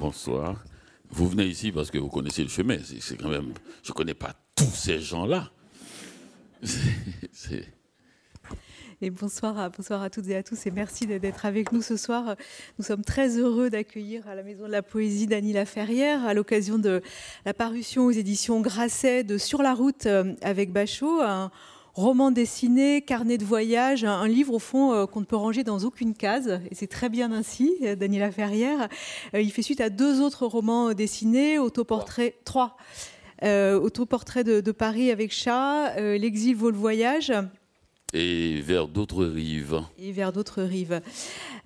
Bonsoir. Vous venez ici parce que vous connaissez le chemin. C'est quand même. Je ne connais pas tous ces gens-là. Et bonsoir à, bonsoir à toutes et à tous et merci d'être avec nous ce soir. Nous sommes très heureux d'accueillir à la Maison de la Poésie Dany Laferrière à l'occasion de la parution aux éditions Grasset de Sur la route euh, avec Bachot, roman dessiné, carnet de voyage, un, livre au fond euh, qu'on ne peut ranger dans aucune case, et c'est très bien ainsi, euh, Daniela Ferrière. Euh, il fait suite à deux autres romans dessinés, autoportrait, trois, autoportrait de, de, Paris avec chat, l'exil vaut le voyage. Et vers d'autres rives. Et vers d'autres rives.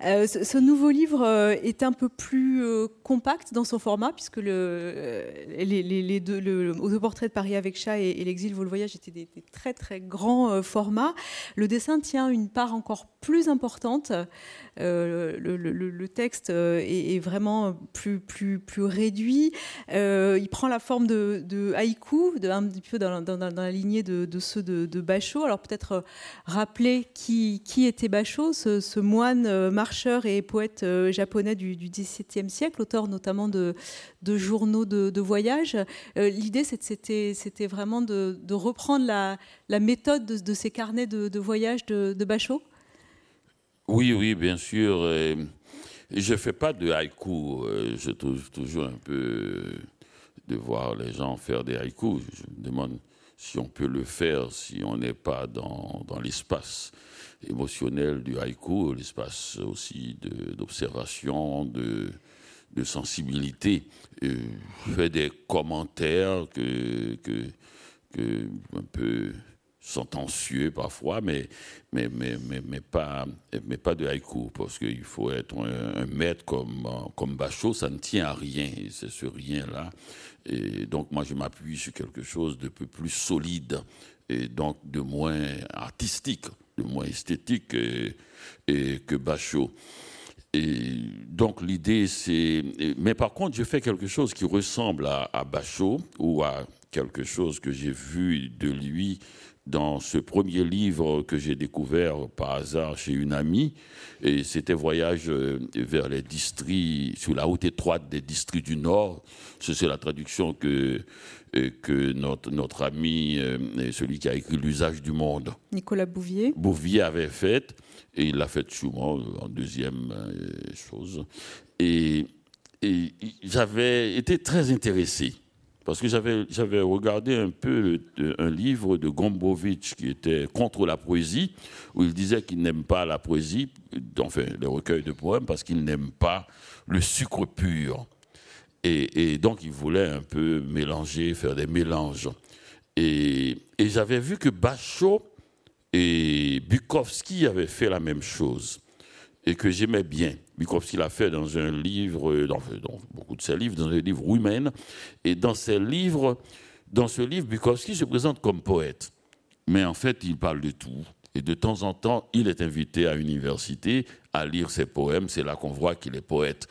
Euh, ce, nouveau livre euh, est un peu plus euh, compact dans son format, puisque le, les, deux, le autoportrait de Paris avec chat et, l'exil vaut le voyage étaient des, très très grands formats. Le dessin tient une part encore plus importante. Le, texte est, vraiment plus, plus, plus réduit. il prend la forme de, de haïku, de, un petit peu dans, la lignée de, ceux de, Bachot. Alors peut-être rappeler qui, qui était Bachot, ce, moine marcheur et poète euh, japonais du, XVIIe siècle, auteur notamment de, journaux de, voyage. Euh, l'idée, c'était vraiment de, reprendre la, méthode de, ces carnets de, voyage de, Bachot? Oui, oui, bien sûr. Je ne fais pas de haïku. Euh, je trouve toujours un peu de voir les gens faire des haïkus. Je me demande si on peut le faire si on n'est pas dans, dans l'espace émotionnel du haïku, l'espace aussi d'observation, de, sensibilité. Euh, je fais des commentaires que, que, que un peu sentencieux parfois, mais, mais, mais, mais, pas, mais pas de haïku, parce qu'il faut être un, maître comme, comme Bachot, ça ne tient à rien, c'est ce rien-là. Et donc moi, je m'appuie sur quelque chose de plus solide, et donc de moins artistique de moins esthétique que Bachot. Et donc l'idée, c'est... Mais par contre, je fais quelque chose qui ressemble à, à Bachot ou à quelque chose que j'ai vu de lui dans ce premier livre que j'ai découvert par hasard chez une amie. Et c'était Voyage euh, vers les districts, sur la route étroite des districts du Nord. C'est la traduction que, euh, que notre, notre ami, euh, celui qui a écrit L'usage du monde, Nicolas Bouvier, Bouvier avait faite. Et il l'a faite souvent en deuxième chose. Et, et j'avais été très intéressé parce que j'avais, regardé un peu un livre de Gombrowicz qui était contre la poésie, où il disait qu'il n'aime pas la poésie, enfin les recueils de poèmes, parce qu'il n'aime pas le sucre pur. Et, donc il voulait un peu mélanger, faire des mélanges. Et, et j'avais vu que Bachot et Bukowski avaient fait la même chose et que j'aimais bien. Bukowski l'a fait dans un livre, dans, beaucoup de ses livres, dans le livre Women. Et dans ses livres, dans ce livre, Bukowski se présente comme poète. Mais en fait, il parle de tout. Et de temps en temps, il est invité à l'université à lire ses poèmes. C'est là qu'on voit qu'il est poète.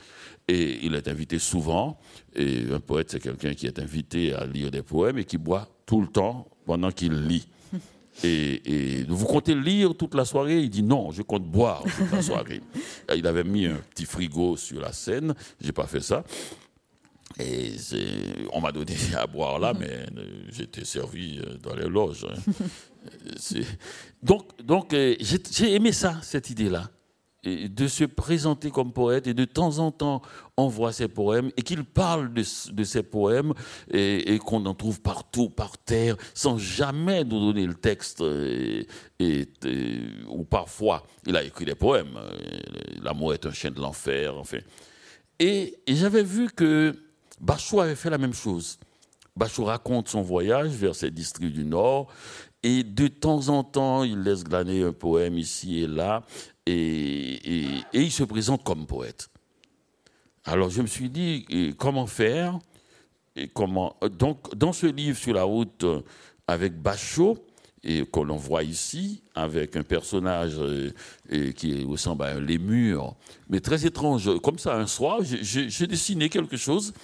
Et il est invité souvent. Et un poète, c'est quelqu'un qui est invité à lire des poèmes et qui boit tout le temps pendant qu'il lit. Et, vous comptez lire toute la soirée? Il dit non, je compte boire toute la soirée. Il avait mis un petit frigo sur la scène, j'ai pas fait ça. Et on m'a donné à boire là, mais euh, j'étais servi euh, dans les loges. Hein. Donc, donc euh, j'ai aimé ça, cette idée-là de se présenter comme poète et de temps en temps on voit ses poèmes et qu'il parle de, ses poèmes et, qu'on en trouve partout, par terre, sans jamais nous donner le texte. Ou parfois, il a écrit des poèmes. L'amour est un chien de l'enfer, enfin. Et, j'avais vu que Bachou avait fait la même chose. Bachou raconte son voyage vers ces districts du Nord et de temps en temps, il laisse glaner un poème ici et là et, il se présente comme poète. Alors je me suis dit, comment faire. Donc dans ce livre sur la route avec Bachot, et que l'on voit ici, avec un personnage qui ressemble à un lémur, mais très étrange. Comme ça, un soir, j'ai dessiné quelque chose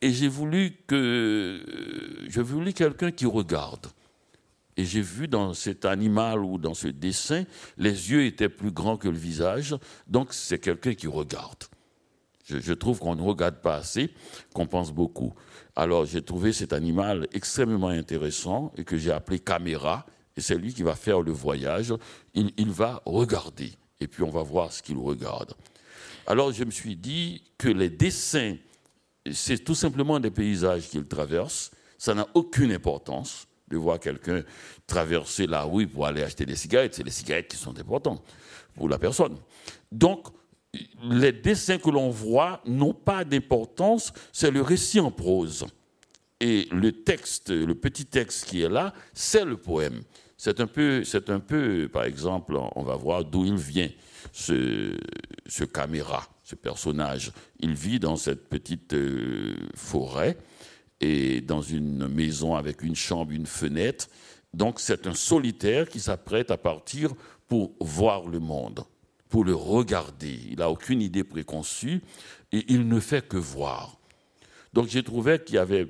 et j'ai voulu que... Je voulu quelqu'un qui regarde. Et j'ai vu dans cet animal ou dans ce dessin, les yeux étaient plus grands que le visage, donc c'est quelqu'un qui regarde. Je, trouve qu'on ne regarde pas assez, qu'on pense beaucoup. Alors j'ai trouvé cet animal extrêmement intéressant et que j'ai appelé caméra. Et c'est lui qui va faire le voyage. Il, il va regarder. Et puis on va voir ce qu'il regarde. Alors je me suis dit que les dessins, c'est tout simplement des paysages qu'il traverse. Ça n'a aucune importance de voir quelqu'un traverser la rue pour aller acheter des cigarettes. C'est les cigarettes qui sont importantes pour la personne. Donc, les dessins que l'on voit n'ont pas d'importance, c'est le récit en prose. Et le texte, le petit texte qui est là, c'est le poème. C'est un peu, un peu, par exemple, on va voir d'où il vient, ce, ce caméra, ce personnage. Il vit dans cette petite euh, forêt et dans une maison avec une chambre, une fenêtre. Donc c'est un solitaire qui s'apprête à partir pour voir le monde pour le regarder. Il n'a aucune idée préconçue et il ne fait que voir. Donc j'ai trouvé qu'il n'y avait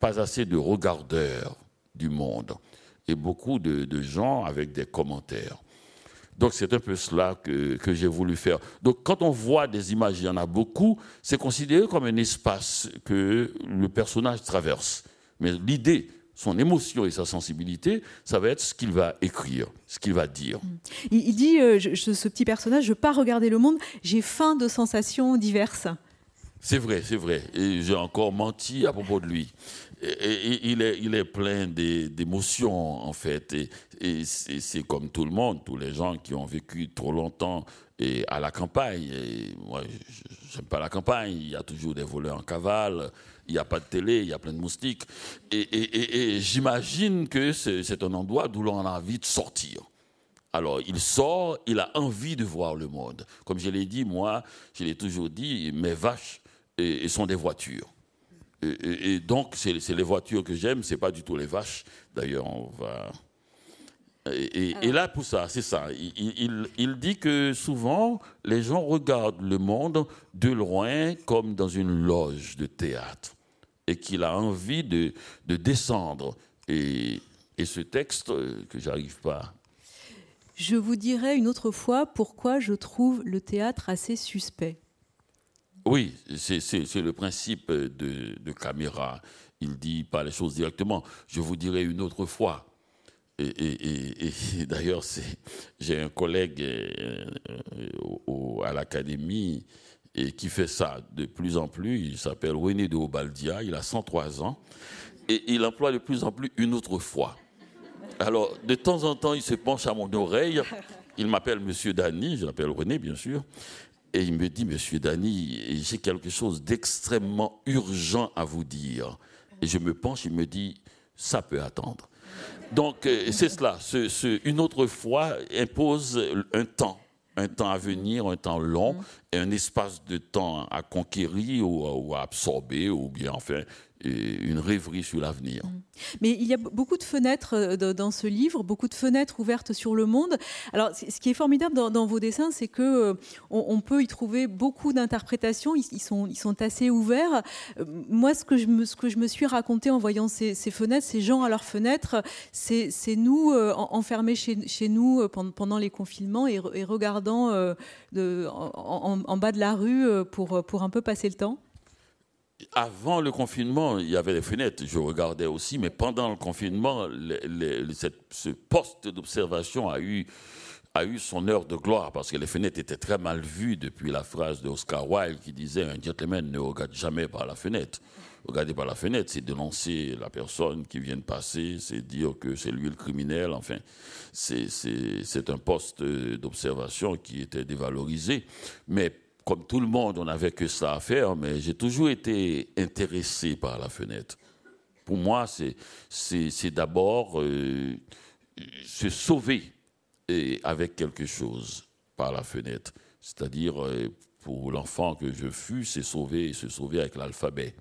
pas assez de regardeurs du monde et beaucoup de, gens avec des commentaires. Donc c'est un peu cela que, que j'ai voulu faire. Donc quand on voit des images, il y en a beaucoup, c'est considéré comme un espace que le personnage traverse. Mais l'idée, son émotion et sa sensibilité, ça va être ce qu'il va écrire, ce qu'il va dire. Il, dit, euh, ce petit personnage, je ne veux pas regarder le monde, j'ai faim de sensations diverses. C'est vrai, c'est vrai. Et j'ai encore menti à propos de lui. Et, il, est, plein d'émotions, en fait. Et, c'est comme tout le monde, tous les gens qui ont vécu trop longtemps à la campagne. Et moi, j'aime pas la campagne. Il y a toujours des voleurs en cavale il n'y a pas de télé, il y a plein de moustiques. Et, j'imagine que c'est un endroit d'où l'on a envie de sortir. Alors, il sort, il a envie de voir le monde. Comme je l'ai dit, moi, je l'ai toujours dit, mes vaches sont des voitures. Et, donc, c'est les voitures que j'aime, c'est pas du tout les vaches. D'ailleurs, on va. Et, là, pour ça, c'est ça. Il, il, dit que souvent, les gens regardent le monde de loin comme dans une loge de théâtre et qu'il a envie de, de descendre. Et, et, ce texte euh, que j'arrive pas. Je vous dirai une autre fois pourquoi je trouve le théâtre assez suspect. Oui, c'est le principe de, caméra. Il dit pas les choses directement. Je vous dirai une autre fois. Et, d'ailleurs, j'ai un collègue euh, à l'académie qui fait ça de plus en plus. Il s'appelle René de Obaldia, il a 103 ans, et il emploie de plus en plus une autre fois. Alors, de temps en temps, il se penche à mon oreille, il m'appelle Monsieur Dany, je l'appelle René, bien sûr, et il me dit, Monsieur Dany, j'ai quelque chose d'extrêmement urgent à vous dire. Et je me penche, il me dit, ça peut attendre. Donc, euh, c'est cela. une autre fois impose un temps un temps à venir, un temps long, un espace de temps à conquérir ou, à absorber, ou bien enfin une rêverie sur l'avenir. Mm. Mais il y a beaucoup de fenêtres euh, dans ce livre, beaucoup de fenêtres ouvertes sur le monde. Alors, ce qui est formidable dans, vos dessins, c'est que euh, on, peut y trouver beaucoup d'interprétations. Ils, sont, assez ouverts. Euh, moi, ce que je me, suis raconté en voyant ces, fenêtres, ces gens à leurs fenêtres, c'est nous enfermés chez, nous pendant les confinements et, regardant en, bas de la rue pour, pour un peu passer le temps. Avant le confinement, il y avait les fenêtres, je regardais aussi, mais pendant le confinement, ce poste d'observation a eu, a eu son heure de gloire parce que les fenêtres étaient très mal vues depuis la phrase d'Oscar Wilde qui disait un gentleman ne regarde jamais par la fenêtre. Regarder par la fenêtre, c'est dénoncer la personne qui vient de passer, c'est dire que c'est lui le criminel. Enfin, c'est un poste d'observation qui était dévalorisé. Mais comme tout le monde, on n'avait que ça à faire, mais j'ai toujours été intéressé par la fenêtre. Pour moi, c'est d'abord euh, se sauver et avec quelque chose par la fenêtre. C'est-à-dire, euh, pour l'enfant que je fus, c'est sauver, se sauver avec l'alphabet.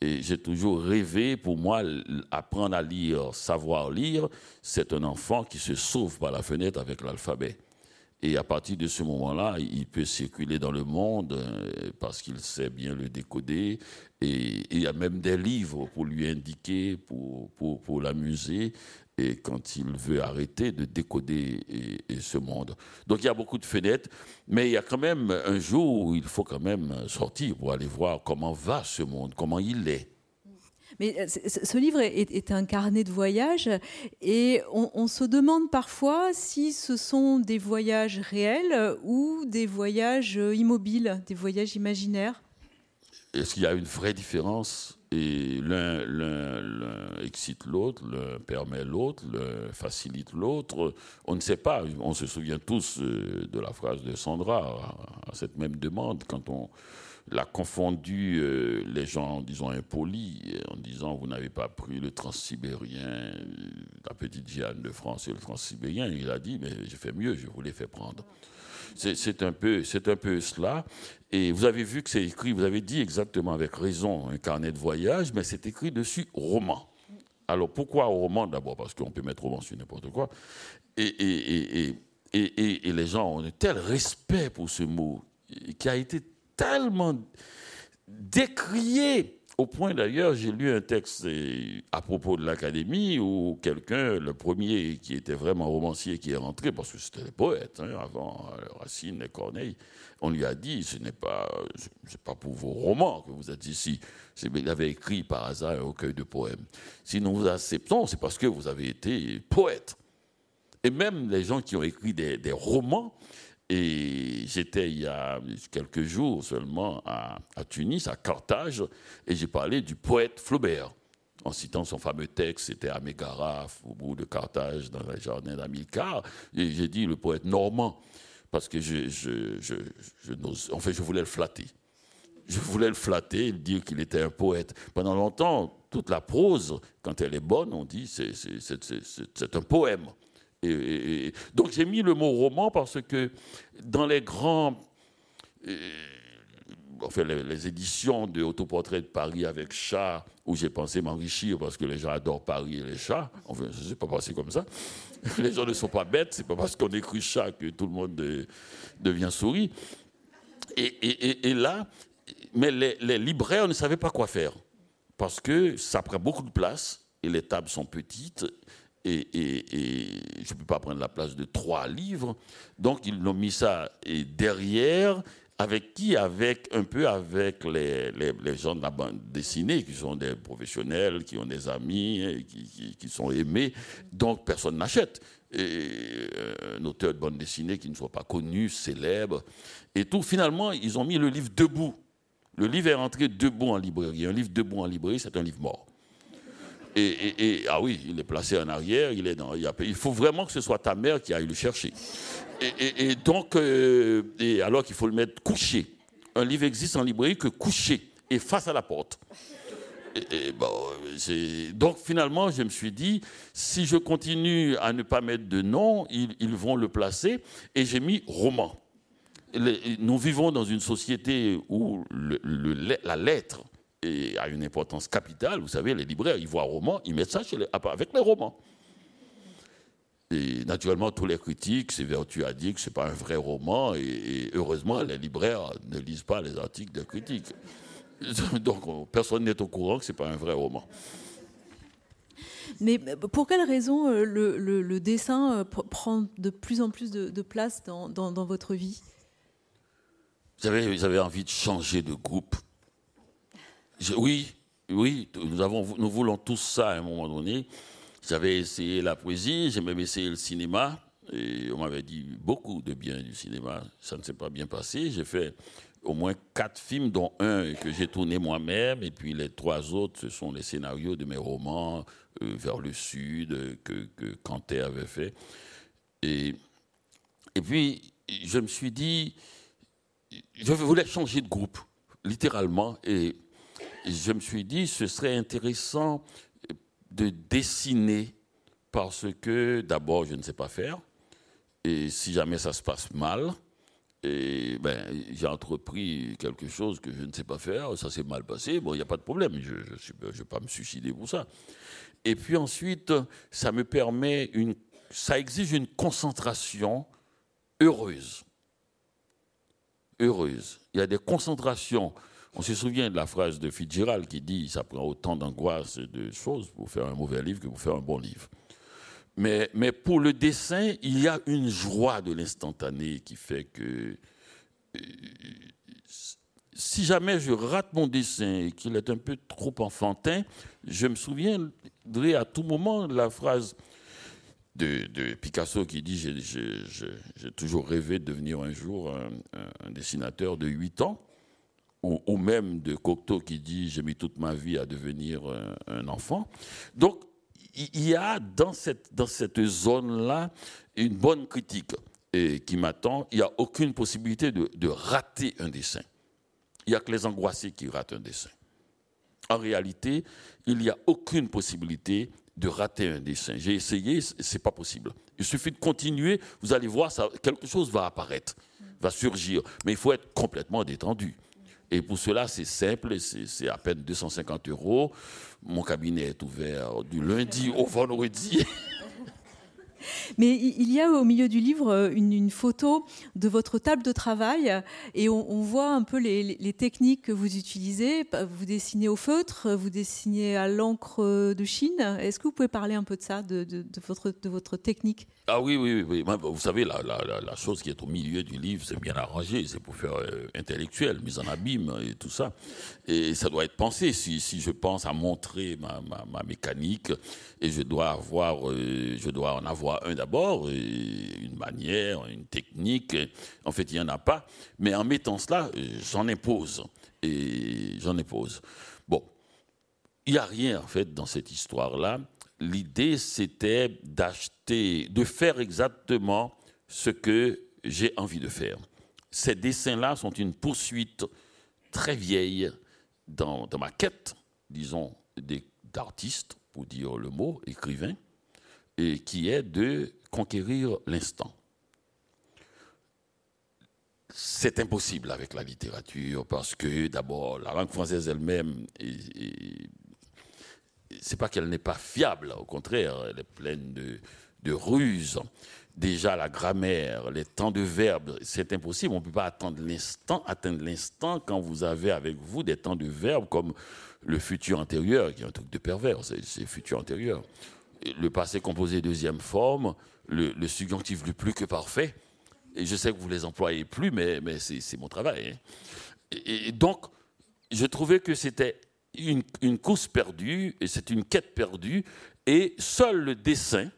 Et j'ai toujours rêvé, pour moi, apprendre à lire, savoir lire, c'est un enfant qui se sauve par la fenêtre avec l'alphabet. Et à partir de ce moment-là, il peut circuler dans le monde euh, parce qu'il sait bien le décoder. Et, il y a même des livres pour lui indiquer, pour, pour, pour l'amuser. Et quand il veut arrêter de décoder ce monde. Donc il y a beaucoup de fenêtres, mais il y a quand même un jour où il faut quand même sortir pour aller voir comment va ce monde, comment il est. Mais euh, ce livre est, un carnet de voyage et on, se demande parfois si ce sont des voyages réels ou des voyages immobiles, des voyages imaginaires. Est-ce qu'il y a une vraie différence? Et l'un excite l'autre, l'un permet l'autre, l'un facilite l'autre. On ne sait pas. On se souvient tous euh, de la phrase de Sandra à cette même demande quand on l'a confondu euh, les gens, disons, impolis, en disant vous n'avez pas pris le transsibérien, la petite Jeanne de France et le transsibérien. Il a dit mais j'ai fait mieux, je vous l'ai fait prendre. C'est un, peu, un peu cela. Et vous avez vu que c'est écrit, vous avez dit exactement avec raison, un carnet de voyage, mais c'est écrit dessus roman. Alors pourquoi roman D'abord? Parce qu'on peut mettre roman sur n'importe quoi. Et, et, et, et, les gens ont un tel respect pour ce mot qui a été tellement décrié au point d'ailleurs, j'ai lu un texte euh, à propos de l'Académie où quelqu'un, le premier qui était vraiment romancier, qui est rentré, parce que c'était des poètes hein, avant euh, Racine et Corneille, on lui a dit ce n'est pas, c'est pas pour vos romans que vous êtes ici. Il avait écrit par hasard un recueil de poèmes. Si nous vous acceptons, c'est parce que vous avez été poète. Et même les gens qui ont écrit des romans, et j'étais il y a quelques jours seulement à, Tunis, à Carthage, et j'ai parlé du poète Flaubert, en citant son fameux texte, c'était à Mégara, au bout de Carthage, dans les jardins d'Amilcar, et j'ai dit le poète normand, parce que je, je en fait, je voulais le flatter. Je voulais le flatter, dire qu'il était un poète. Pendant longtemps, toute la prose, quand elle est bonne, on dit c'est un poème donc j'ai mis le mot roman parce que dans les grands... Euh, enfin, les, éditions de Autoportrait de Paris avec chat, où j'ai pensé m'enrichir parce que les gens adorent Paris et les chats. Enfin, je ne sais pas passé comme ça. Les gens ne sont pas bêtes, c'est pas parce qu'on écrit chat que tout le monde devient souris. Et, là, mais les, les, libraires ne savaient pas quoi faire parce que ça prend beaucoup de place et les tables sont petites et, je ne peux pas prendre la place de trois livres. Donc ils ont mis ça derrière, avec qui? Avec un peu avec les, gens de la bande dessinée, qui sont des professionnels, qui ont des amis, qui, qui, sont aimés. Donc personne n'achète. Euh, un auteur de bande dessinée qui ne soit pas connu, célèbre, et tout. Finalement, ils ont mis le livre debout. Le livre est rentré debout en librairie. Un livre debout en librairie, c'est un livre mort. Et, ah oui, il est placé en arrière, il est dans. Il, faut vraiment que ce soit ta mère qui aille le chercher. Et, donc, euh, alors qu'il faut le mettre couché. Un livre existe en librairie que couché et face à la porte. donc finalement, je me suis dit, si je continue à ne pas mettre de nom, ils, vont le placer. Et j'ai mis roman. nous vivons dans une société où la lettre a une importance capitale. Vous savez, les libraires, ils voient un roman, ils mettent ça avec les romans. Et naturellement, tous les critiques s'évertuent à dire que ce n'est pas un vrai roman, et, heureusement, les libraires ne lisent pas les articles de critiques. Donc, personne n'est au courant que ce n'est pas un vrai roman. Mais pour quelle raison euh, le, dessin euh, prend de plus en plus de, place dans, votre vie? J'avais envie de changer de groupe? Oui, oui, nous, avons, nous voulons tous ça à un moment donné. J'avais essayé la poésie, j'ai même essayé le cinéma. Et on m'avait dit beaucoup de bien du cinéma. Ça ne s'est pas bien passé. J'ai fait au moins quatre films, dont un que j'ai tourné moi-même. Et puis les trois autres, ce sont les scénarios de mes romans, euh, Vers le Sud, que, que avait fait. Et, et puis, je me suis dit, je voulais changer de groupe, littéralement. Et je me suis dit, ce serait intéressant de dessiner parce que d'abord, je ne sais pas faire. Et si jamais ça se passe mal, ben, j'ai entrepris quelque chose que je ne sais pas faire, ça s'est mal passé, bon, il n'y a pas de problème, je ne vais pas me suicider pour ça. Et puis ensuite, ça me permet une, ça exige une concentration heureuse. Heureuse. Il y a des concentrations on se souvient de la phrase de Fitzgerald qui dit ça prend autant d'angoisse et de choses pour faire un mauvais livre que pour faire un bon livre. Mais, mais pour le dessin, il y a une joie de l'instantané qui fait que euh, si jamais je rate mon dessin et qu'il est un peu trop enfantin, je me souviendrai à tout moment de la phrase de, Picasso qui dit J'ai toujours rêvé de devenir un jour un, dessinateur de 8 ans. Ou, même de Cocteau qui dit J'ai mis toute ma vie à devenir un, enfant. Donc, il y a dans cette, dans cette zone-là une bonne critique et qui m'attend. Il n'y a aucune possibilité de, de rater un dessin. Il n'y a que les angoissés qui ratent un dessin. En réalité, il n'y a aucune possibilité de rater un dessin. J'ai essayé, c'est pas possible. Il suffit de continuer, vous allez voir, ça, quelque chose va apparaître, va surgir. Mais il faut être complètement détendu. Et pour cela, c'est simple, c'est à peine 250 euros. Mon cabinet est ouvert du lundi au vendredi. Mais il y a au milieu du livre euh, une, photo de votre table de travail et on, voit un peu les, techniques que vous utilisez. Vous dessinez au feutre, vous dessinez à l'encre de Chine. Est-ce que vous pouvez parler un peu de ça, de, votre, de votre technique? Ah oui, oui, oui. Vous savez, la, la, chose qui est au milieu du livre, c'est bien arrangé, c'est pour faire euh, intellectuel, mise en abîme et tout ça. Et ça doit être pensé. Si, si je pense à montrer ma, ma, mécanique et je dois avoir, euh, je dois en avoir un d'abord, une manière, une technique. En fait, il n'y en a pas. Mais en mettant cela, j'en impose. Et j'en impose. Bon, il n'y a rien, en fait, dans cette histoire-là. L'idée, c'était d'acheter, de faire exactement ce que j'ai envie de faire. Ces dessins-là sont une poursuite très vieille dans, ma quête, disons, d'artiste, pour dire le mot, écrivain qui est de conquérir l'instant. C'est impossible avec la littérature parce que d'abord la langue française elle-même, c'est pas qu'elle n'est pas fiable, au contraire, elle est pleine de, de ruses. Déjà la grammaire, les temps de verbes, c'est impossible. On ne peut pas attendre l'instant, atteindre l'instant quand vous avez avec vous des temps de verbes comme le futur antérieur, qui est un truc de pervers, c'est futur antérieur le passé composé deuxième forme, le, subjonctif le plus que parfait. Et je sais que vous les employez plus, mais, c'est mon travail. Hein. Et, donc, je trouvais que c'était une, course perdue, et c'est une quête perdue, et seul le dessin,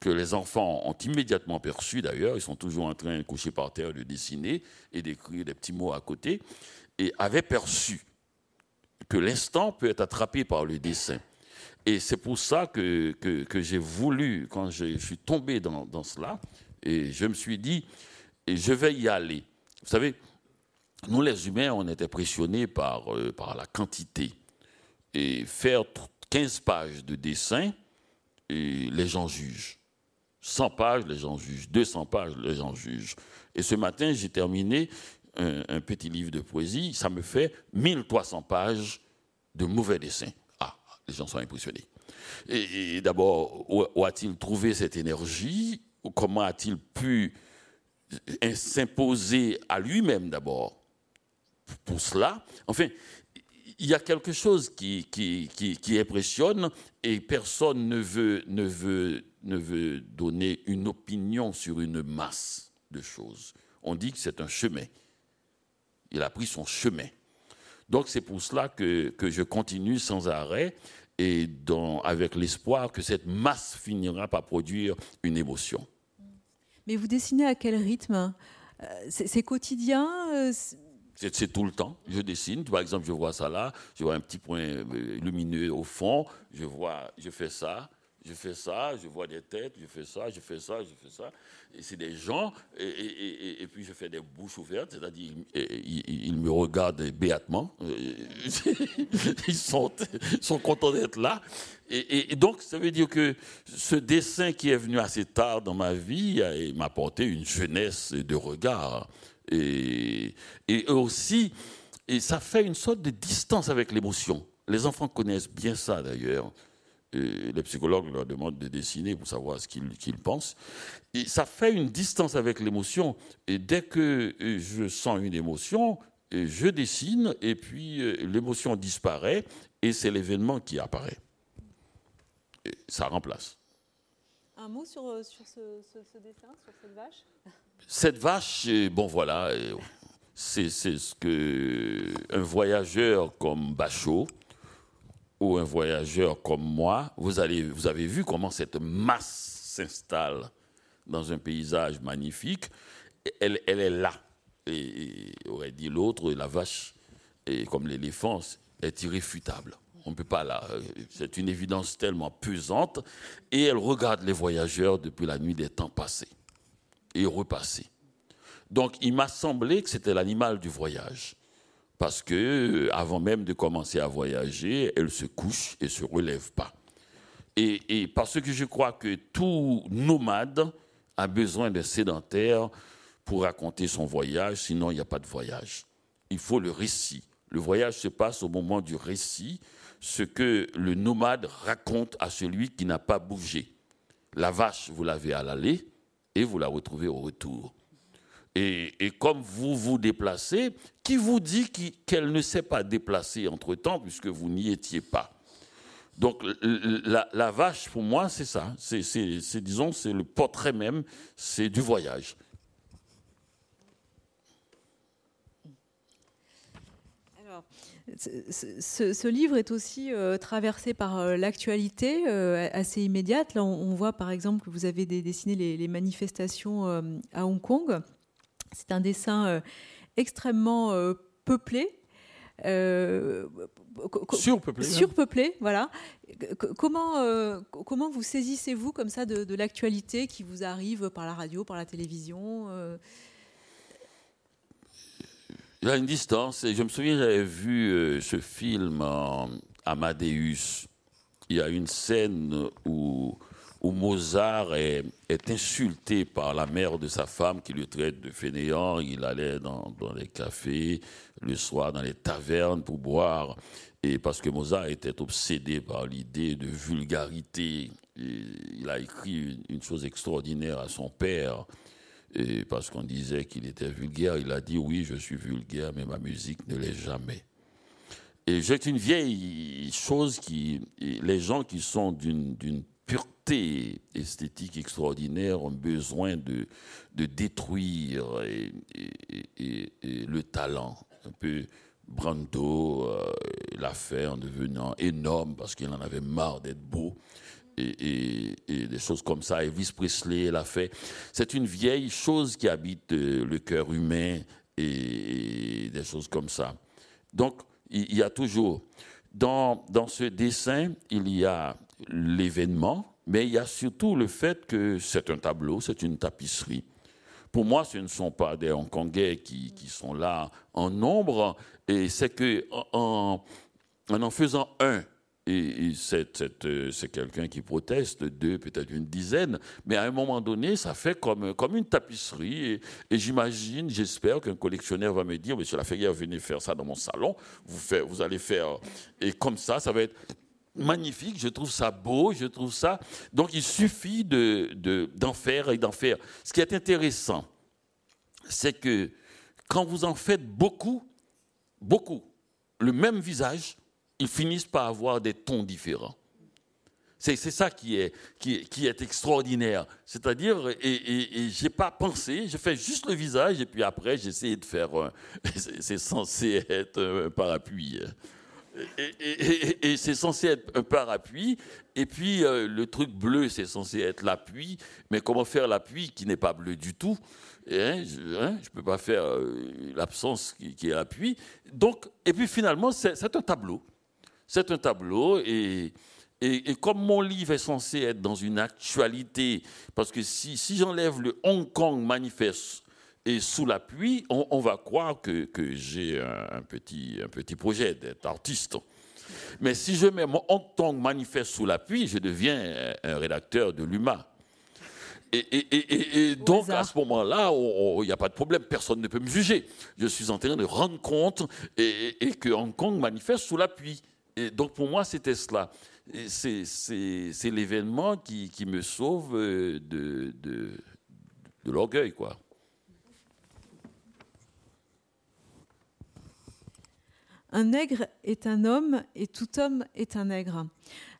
que les enfants ont immédiatement perçu d'ailleurs, ils sont toujours en train de coucher par terre, de dessiner et d'écrire des petits mots à côté, et avaient perçu que l'instant peut être attrapé par le dessin. Et c'est pour ça que, que, j'ai voulu, quand je, suis tombé dans, dans, cela, et je me suis dit, je vais y aller. Vous savez, nous les humains, on est impressionnés par, euh, par la quantité. Et faire 15 pages de dessin, et les gens jugent. 100 pages, les gens jugent. 200 pages, les gens jugent. Et ce matin, j'ai terminé un, petit livre de poésie. Ça me fait 1300 pages de mauvais dessins les gens sont impressionnés. Et, d'abord, où, a-t-il trouvé cette énergie? Comment a-t-il pu s'imposer à lui-même d'abord pour cela? Enfin, il y a quelque chose qui, qui, qui, impressionne et personne ne veut, ne, veut, ne veut donner une opinion sur une masse de choses. On dit que c'est un chemin. Il a pris son chemin. Donc c'est pour cela que, que, je continue sans arrêt et avec l'espoir que cette masse finira par produire une émotion. Mais vous dessinez à quel rythme? Euh, C'est quotidien euh, c'est tout le temps. Je dessine. Par exemple, je vois ça là, je vois un petit point euh, lumineux au fond, je vois, je fais ça, je fais ça, je vois des têtes, je fais ça, je fais ça, je fais ça. Et c'est des gens, et, puis je fais des bouches ouvertes, c'est-à-dire ils, me regardent béatement. ils sont, sont contents d'être là. Et, donc, ça veut dire que ce dessin qui est venu assez tard dans ma vie m'a apporté une jeunesse de regard. Et, et aussi, et ça fait une sorte de distance avec l'émotion. Les enfants connaissent bien ça d'ailleurs les psychologues leur demandent de dessiner pour savoir ce qu'ils pensent. Et ça fait une distance avec l'émotion. Et dès que euh, je sens une émotion, euh, je dessine et puis euh, l'émotion disparaît et c'est l'événement qui apparaît. Et ça remplace. Un mot sur, sur ce, dessin, sur cette vache? Cette vache, bon voilà, c'est ce que un voyageur comme Bachot ou un voyageur comme moi, vous, allez, vous avez vu comment cette masse s'installe dans un paysage magnifique. Elle, est là. Et, aurait dit l'autre, la vache, comme l'éléphant, est irréfutable. On ne peut pas là. C'est une évidence tellement pesante. Et elle regarde les voyageurs depuis la nuit des temps passés et repassés. Donc il m'a semblé que c'était l'animal du voyage parce que euh, avant même de commencer à voyager, elle se couche et se relève pas. Et, parce que je crois que tout nomade a besoin d'un sédentaire pour raconter son voyage, sinon il n'y a pas de voyage. Il faut le récit. Le voyage se passe au moment du récit, ce que le nomade raconte à celui qui n'a pas bougé. La vache, vous l'avez à l'aller et vous la retrouvez au retour. Et, comme vous vous déplacez, qui vous dit qu'elle ne s'est pas déplacée entre-temps puisque vous n'y étiez pas? Donc la, vache, pour moi, c'est ça. C'est, disons, c'est le portrait même, c'est du voyage. Ce, livre est aussi euh, traversé par euh, l'actualité euh, assez immédiate. Là, on, voit par exemple que vous avez dessiné les manifestations à Hong Kong. C'est un dessin extrêmement peuplé. Surpeuplé. Surpeuplé, voilà. Comment, comment vous saisissez-vous comme ça de, l'actualité qui vous arrive par la radio, par la télévision Il y a une distance. je me souviens, j'avais vu ce film Amadeus. Il y a une scène où où Mozart est, insulté par la mère de sa femme qui le traite de fainéant. Il allait dans, les cafés, le soir dans les tavernes pour boire. Et parce que Mozart était obsédé par l'idée de vulgarité, il a écrit une chose extraordinaire à son père. Et parce qu'on disait qu'il était vulgaire, il a dit oui, je suis vulgaire, mais ma musique ne l'est jamais. Et c'est une vieille chose qui, les gens qui sont d'une pureté esthétique extraordinaire ont besoin de, détruire le talent. Un peu Brando euh, l'a fait en devenant énorme parce qu'il en avait marre d'être beau. Et, des choses comme ça. Elvis Presley l'a fait. C'est une vieille chose qui habite euh, le cœur humain et, des choses comme ça. Donc, il, y a toujours, dans, dans ce dessin, il y a l'événement, mais il y a surtout le fait que c'est un tableau, c'est une tapisserie. Pour moi, ce ne sont pas des Hongkongais qui, qui sont là en nombre, et c'est que en, en, faisant un, et, c'est quelqu'un qui proteste, deux, peut-être une dizaine, mais à un moment donné, ça fait comme, comme une tapisserie. Et, j'imagine, j'espère qu'un collectionneur va me dire, Monsieur Laferrière, venez faire ça dans mon salon, vous, vous allez faire. Et comme ça, ça va être magnifique, je trouve ça beau, je trouve ça. Donc il suffit d'en de, d'en faire et d'en faire. Ce qui est intéressant, c'est que quand vous en faites beaucoup, beaucoup, le même visage, ils finissent par avoir des tons différents. C'est ça qui est, qui, qui est extraordinaire. C'est-à-dire, et, et, j'ai pas pensé, je fais juste le visage et puis après j'essaie de faire. C'est censé être un parapluie et, c'est censé être un parapluie. Et puis euh, le truc bleu, c'est censé être l'appui. Mais comment faire l'appui qui n'est pas bleu du tout hein, Je ne hein, peux pas faire euh, l'absence qui, est l'appui. Donc, et puis finalement, c'est un tableau. C'est un tableau et, et, comme mon livre est censé être dans une actualité, parce que si, si j'enlève le Hong Kong manifeste et sous la pluie, on, va croire que, j'ai un, petit, un petit projet d'être artiste. Mais si je mets mon Hong manifeste sous la pluie, je deviens un rédacteur de l'UMA. Et, donc, à ce moment-là, il n'y a pas de problème, personne ne peut me juger. Je suis en train de rendre compte et, que Hong Kong manifeste sous la pluie. Donc, pour moi, c'était cela. C'est l'événement qui, me sauve de, de, l'orgueil, quoi. Un nègre est un homme et tout homme est un nègre.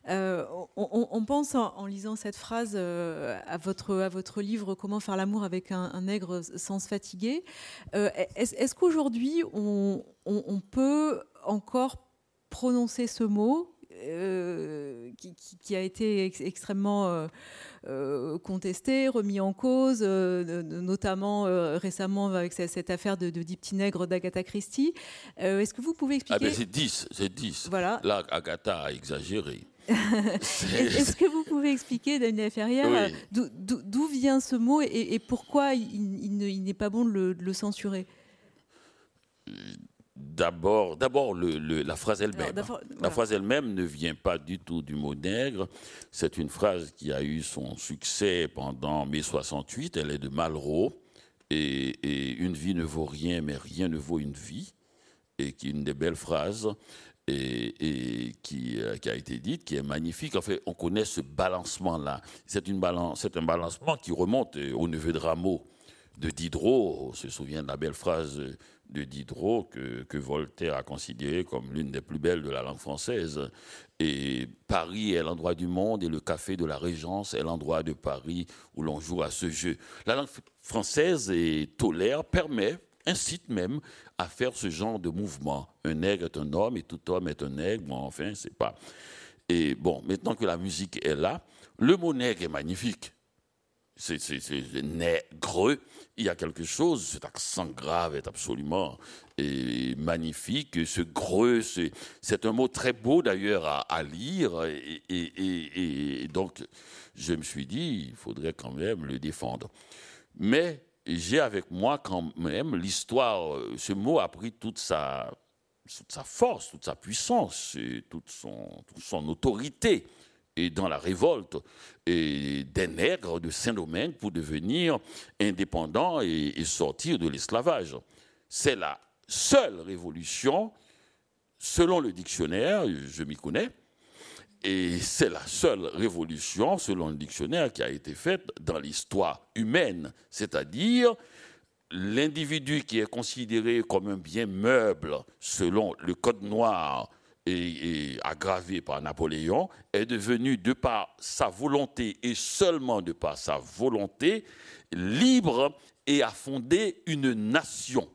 Euh, on, pense en, lisant cette phrase euh, à, votre, livre Comment faire l'amour avec un, nègre sans se fatiguer. Euh, est-ce qu'aujourd'hui on, peut encore prononcer ce mot qui, a été extrêmement contesté, remis en cause, notamment récemment avec cette, affaire de, de Dix Nègre d'Agatha Christie. Est-ce que vous pouvez ah, expliquer ah C'est 10, c'est 10. Voilà. Là, Agatha a exagéré. Est-ce que vous pouvez expliquer, Daniel Ferrière, d'où vient ce mot et, pourquoi il, n'est pas bon de le, censurer? D'abord, d'abord la phrase elle-même. La phrase elle-même ne vient pas du tout du mot nègre. C'est une phrase qui a eu son succès pendant mai 68. Elle est de Malraux. Et, et, une vie ne vaut rien, mais rien ne vaut une vie. Et qui est une des belles phrases et, qui, euh, qui, a été dite, qui est magnifique. En fait, on connaît ce balancement-là. C'est, balance, un balancement qui remonte au neveu de Rameau de Diderot. On se souvient de la belle phrase de Diderot que, Voltaire a considérée comme l'une des plus belles de la langue française. Et Paris est l'endroit du monde et le café de la Régence est l'endroit de Paris où l'on joue à ce jeu. La langue française est tolère, permet incite même à faire ce genre de mouvement. Un nègre est un homme et tout homme est un nègre. Bon, enfin, c'est pas. Et bon, maintenant que la musique est là, le mot nègre est magnifique. C'est nègreux. Il y a quelque chose, cet accent grave est absolument magnifique. Ce greux, c'est un mot très beau d'ailleurs à, lire. et donc, je me suis dit, il faudrait quand même le défendre. Mais j'ai avec moi quand même l'histoire. Euh, ce mot a pris toute sa, force, toute sa puissance, et toute, son autorité et dans la révolte des nègres de Saint-Domingue pour devenir indépendants et sortir de l'esclavage. C'est la seule révolution, selon le dictionnaire, je m'y connais, et c'est la seule révolution, selon le dictionnaire, qui a été faite dans l'histoire humaine, c'est-à-dire l'individu qui est considéré comme un bien meuble selon le code noir et, aggravé par Napoléon est devenu, de par sa volonté et seulement de par sa volonté, libre et a fondé une nation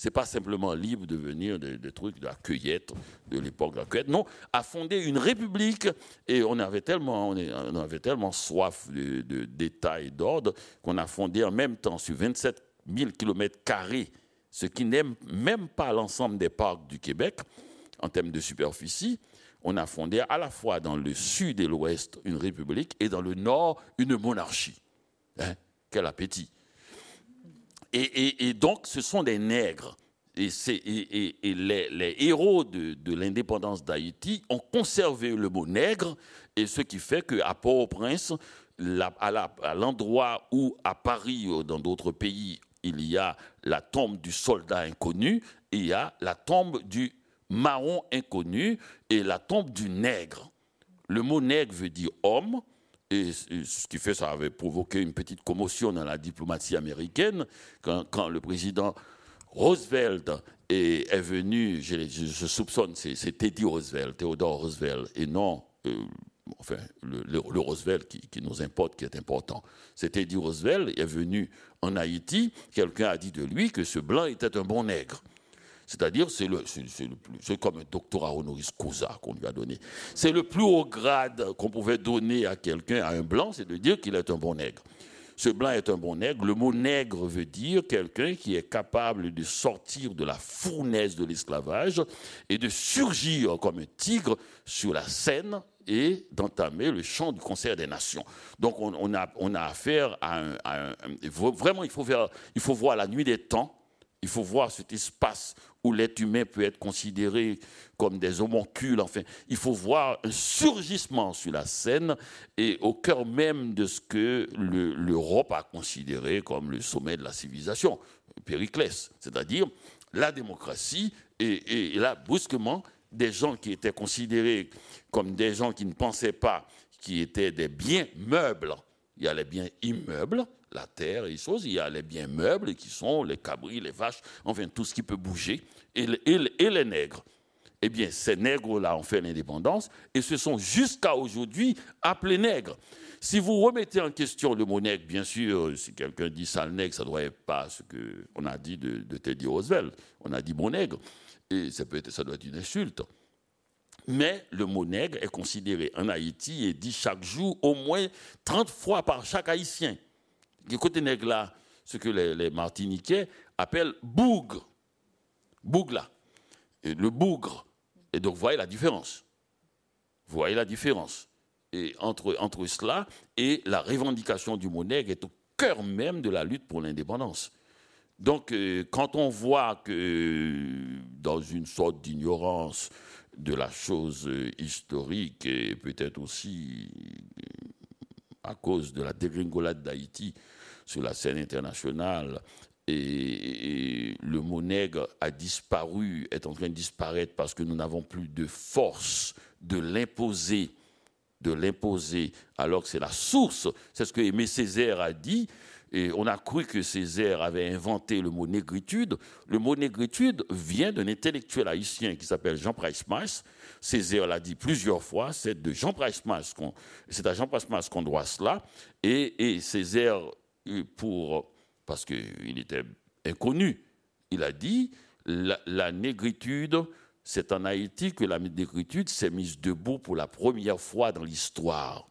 c'est pas simplement libre de venir des, trucs de la cueillette, de l'époque de la cueillette. Non, a fondé une république et on avait tellement, on, avait tellement soif d'État de, et d'ordre qu'on a fondé en même temps sur 27 000 km ce qui n'est même pas l'ensemble des parcs du Québec en termes de superficie. On a fondé à la fois dans le sud et l'ouest une république et dans le nord une monarchie. Hein? Quel appétit! Et, donc, ce sont des nègres. Et, les, héros de, l'indépendance d'Haïti ont conservé le mot nègre, et ce qui fait qu'à Port-au-Prince, à l'endroit où à Paris ou dans d'autres pays, il y a la tombe du soldat inconnu, il y a la tombe du marron inconnu et la tombe du nègre. Le mot nègre veut dire homme, et ce qui fait, ça avait provoqué une petite commotion dans la diplomatie américaine quand, le président Roosevelt est, venu, je, soupçonne, c'est Teddy Roosevelt, Theodore Roosevelt, et non, euh, enfin, le, Roosevelt qui, nous importe, qui est important. C'est Teddy Roosevelt est venu en Haïti, quelqu'un a dit de lui que ce blanc était un bon nègre. C'est-à-dire, c'est, le, comme un doctorat honoris causa qu'on lui a donné. C'est le plus haut grade qu'on pouvait donner à quelqu'un, à un blanc, c'est de dire qu'il est un bon nègre. Ce blanc est un bon nègre. Le mot nègre veut dire quelqu'un qui est capable de sortir de la fournaise de l'esclavage et de surgir comme un tigre sur la scène et d'entamer le chant du concert des nations. Donc on, a, affaire à un, Vraiment, il faut, il faut voir la nuit des temps il faut voir cet espace où l'être humain peut être considéré comme des homoncules. Enfin, il faut voir un surgissement sur la scène et au cœur même de ce que l'Europe a considéré comme le sommet de la civilisation, Périclès, c'est-à-dire la démocratie et, là, brusquement, des gens qui étaient considérés comme des gens qui ne pensaient pas, qui étaient des biens meubles. Il y a les biens immeubles, la terre et les choses. Il y a les biens meubles qui sont les cabris, les vaches, enfin tout ce qui peut bouger, et, les nègres. eh bien, ces nègres-là ont fait l'indépendance et se sont jusqu'à aujourd'hui appelés nègres. Si vous remettez en question le mot nègre, bien sûr, si quelqu'un dit sale nègre, ça ne doit être pas ce qu'on a dit de, Teddy Roosevelt. On a dit bon nègre. Et ça, peut être, ça doit être une insulte. Mais le mot nègre est considéré en Haïti et dit chaque jour au moins 30 fois par chaque Haïtien. Du côté là, ce que les, Martiniquais appellent bougre. Là. le bougre. Et donc, voyez la différence. Voyez la différence entre, entre cela et la revendication du mot nègre est au cœur même de la lutte pour l'indépendance. Donc, euh, quand on voit que dans une sorte d'ignorance de la chose euh, historique et peut-être aussi euh, à cause de la dégringolade d'Haïti sur la scène internationale, et, le mot nègre a disparu, est en train de disparaître parce que nous n'avons plus de force de l'imposer, de l'imposer, alors que c'est la source. C'est ce que Aimé Césaire a dit. Et on a cru que Césaire avait inventé le mot négritude. Le mot négritude vient d'un intellectuel haïtien qui s'appelle Jean Price-Mas. Césaire l'a dit plusieurs fois. C'est de Jean qu'on, c'est à Jean Price-Mas qu'on doit cela. Et, et Césaire, euh, pour parce qu'il était inconnu. Il a dit la, négritude, c'est en Haïti que la négritude s'est mise debout pour la première fois dans l'histoire.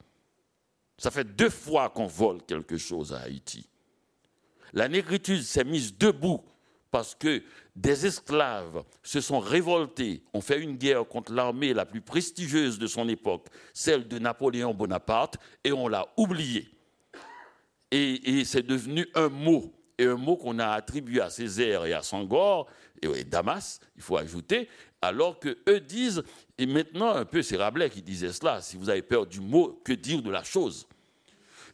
Ça fait deux fois qu'on vole quelque chose à Haïti. La négritude s'est mise debout parce que des esclaves se sont révoltés, ont fait une guerre contre l'armée la plus prestigieuse de son époque, celle de Napoléon Bonaparte, et on l'a oublié et, c'est devenu un mot, et un mot qu'on a attribué à Césaire et à Sangor, et, à Damas, il faut ajouter, alors que eux disent, et maintenant un peu c'est Rabelais qui disait cela, si vous avez peur du mot, que dire de la chose?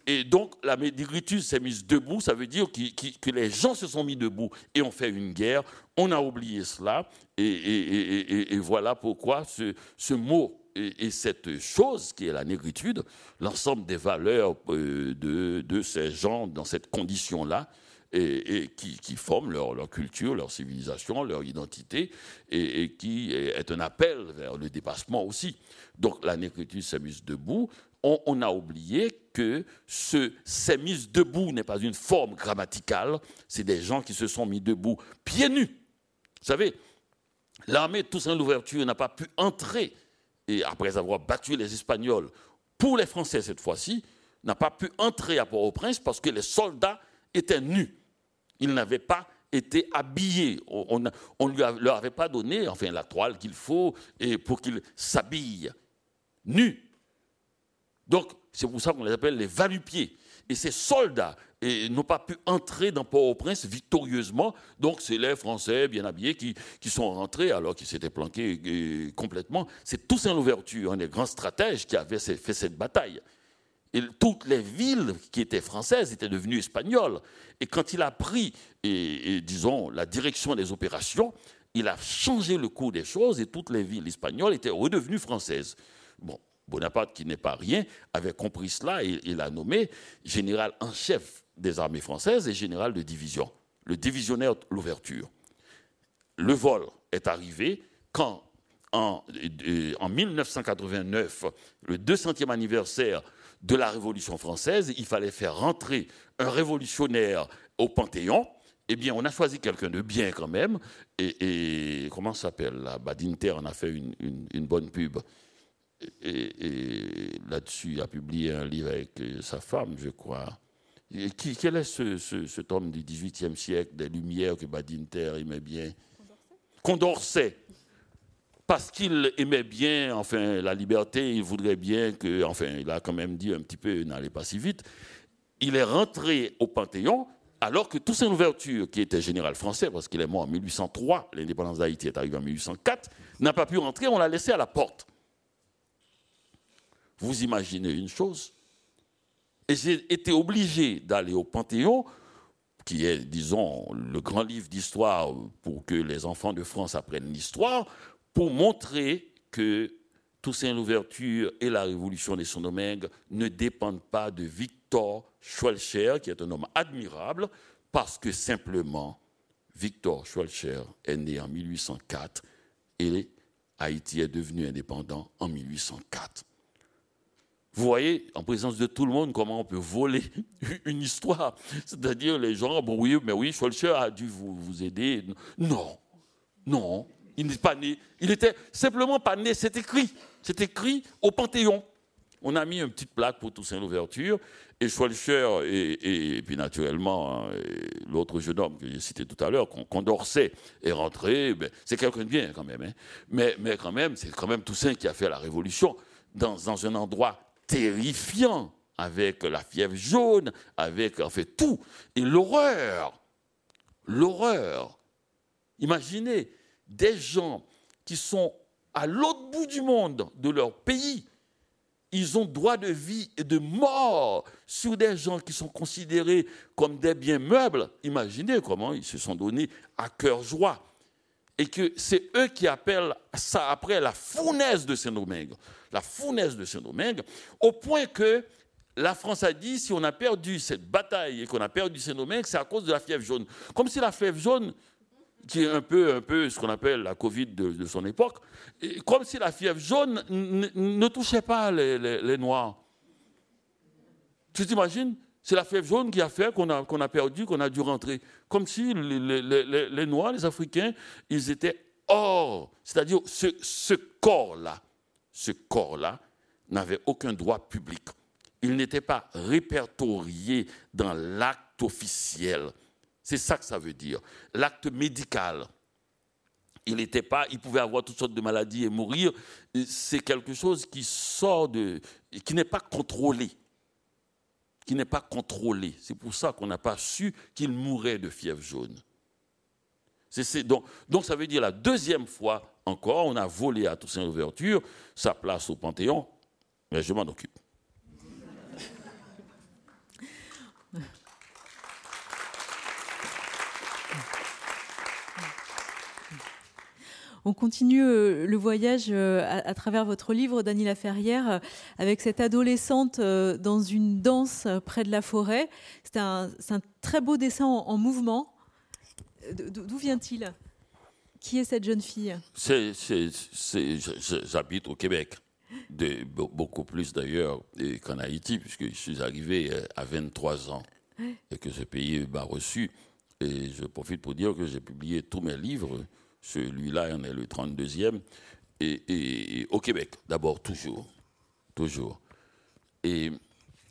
Et donc, la médiritus s'est mise debout, ça veut dire que les gens se sont mis debout et ont fait une guerre. On a oublié cela, et, voilà pourquoi ce, ce mot et, cette chose qui est la négritude, l'ensemble des valeurs euh, de, ces gens dans cette condition-là, et, qui, forment leur, culture, leur civilisation, leur identité, et, qui est un appel vers le dépassement aussi. Donc la négritude s'est debout. On, a oublié que ce s'est mise debout n'est pas une forme grammaticale, c'est des gens qui se sont mis debout pieds nus. Vous savez, l'armée de Toussaint Louverture n'a pas pu entrer et après avoir battu les Espagnols, pour les Français cette fois-ci, n'a pas pu entrer à Port-au-Prince parce que les soldats étaient nus. Ils n'avaient pas été habillés. On ne leur avait pas donné enfin, la toile qu'il faut et pour qu'ils s'habillent nus. Donc, c'est pour ça qu'on les appelle les valupiers. Et ces soldats n'ont pas pu entrer dans Port-au-Prince victorieusement. Donc, c'est les Français bien habillés qui, sont rentrés alors qu'ils s'étaient planqués complètement. C'est Toussaint Louverture, un des grands stratèges, qui avait fait cette bataille. Et toutes les villes qui étaient françaises étaient devenues espagnoles. Et quand il a pris, et, disons, la direction des opérations, il a changé le cours des choses et toutes les villes espagnoles étaient redevenues françaises. Bon, Bonaparte, qui n'est pas rien, avait compris cela et il l'a nommé général en chef des armées françaises et général de division, le divisionnaire de l'ouverture. Le vol est arrivé quand, en, 1989, le 200e anniversaire de la Révolution française, il fallait faire rentrer un révolutionnaire au Panthéon. Eh bien, on a choisi quelqu'un de bien quand même. Et, comment s'appelle Badinter en a fait une bonne pub et, là-dessus, il a publié un livre avec sa femme, je crois. qui, quel est ce, cet homme du XVIIIe siècle, des Lumières que Badinter aimait bien? Condorcet. Parce qu'il aimait bien, enfin, la liberté, il voudrait bien que, enfin, il a quand même dit un petit peu, n'allez pas si vite. Il est rentré au Panthéon alors que Toussaint Louverture, qui était général français, parce qu'il est mort en 1803, l'indépendance d'Haïti est arrivée en 1804, n'a pas pu rentrer, on l'a laissé à la porte. Vous imaginez une chose Et j'ai été obligé d'aller au Panthéon, qui est, disons, le grand livre d'histoire pour que les enfants de France apprennent l'histoire, pour montrer que Toussaint Louverture et la révolution des Sonomingues ne dépendent pas de Victor Schweitzer, qui est un homme admirable, parce que simplement, Victor Schweitzer est né en 1804 et Haïti est devenu indépendant en 1804. Vous voyez, en présence de tout le monde, comment on peut voler une histoire. C'est-à-dire, les gens, bon oui, mais oui, Schulcher a dû vous, vous aider. Non, non, il n'est pas né. Il était simplement pas né, c'est écrit. C'est écrit au Panthéon. On a mis une petite plaque pour Toussaint l'ouverture. Et Schweitzer, et, puis naturellement, hein, l'autre jeune homme que j'ai cité tout à l'heure, Condorcet, est rentré. Ben, c'est quelqu'un de bien quand même. Hein. Mais, mais quand même, c'est quand même Toussaint qui a fait la révolution dans, dans un endroit terrifiant, avec la fièvre jaune, avec en fait tout. Et l'horreur, l'horreur. Imaginez des gens qui sont à l'autre bout du monde de leur pays. Ils ont droit de vie et de mort sur des gens qui sont considérés comme des biens meubles. Imaginez comment ils se sont donnés à cœur joie. Et que c'est eux qui appellent ça après la fournaise de Saint-Domingue la fournaise de Saint-Domingue, au point que la France a dit si on a perdu cette bataille et qu'on a perdu Saint-Domingue, c'est à cause de la fièvre jaune. Comme si la fièvre jaune, qui est un peu, un peu ce qu'on appelle la Covid de, son époque, comme si la fièvre jaune ne touchait pas les, Noirs. Tu t'imagines? C'est la fièvre jaune qui a fait qu'on a, perdu, qu'on a dû rentrer. Comme si les, Noirs, les Africains, ils étaient hors. C'est-à-dire ce, ce corps-là ce corps-là n'avait aucun droit public. Il n'était pas répertorié dans l'acte officiel. C'est ça que ça veut dire. L'acte médical. Il n'était pas, il pouvait avoir toutes sortes de maladies et mourir. C'est quelque chose qui sort de, qui n'est pas contrôlé, qui n'est pas contrôlé. C'est pour ça qu'on n'a pas su qu'il mourait de fièvre jaune. donc, ça veut dire la deuxième fois encore, on a volé à Toussaint Louverture sa place au Panthéon, mais je m'en occupe. On continue euh, le voyage euh, à, travers votre livre, Daniela Ferrière, euh, avec cette adolescente dans une danse près de la forêt. C'est un, très beau dessin en mouvement. D'où vient-il? Qui est cette jeune fille? J'habite au Québec, de, beaucoup plus d'ailleurs qu'en Haïti, puisque je suis arrivé à 23 ans et que ce pays m'a reçu. Et je profite pour dire que j'ai publié tous mes livres. Celui-là en est le 32e. Et, au Québec, d'abord, toujours. Toujours. Et vous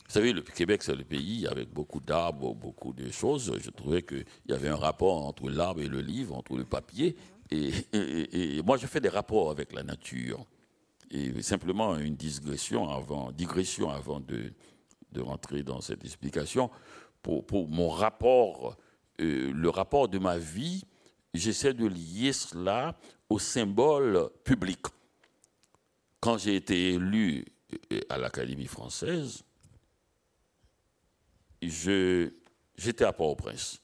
savez, le Québec, c'est le pays avec beaucoup d'arbres, beaucoup de choses. Je trouvais qu'il y avait un rapport entre l'arbre et le livre, entre le papier. Et, moi, je fais des rapports avec la nature. Et simplement une digression avant, digression avant de, de rentrer dans cette explication. Pour, pour mon rapport, euh, le rapport de ma vie, j'essaie de lier cela au symbole public. Quand j'ai été élu euh, à l'Académie française, j'étais à Port-au-Prince.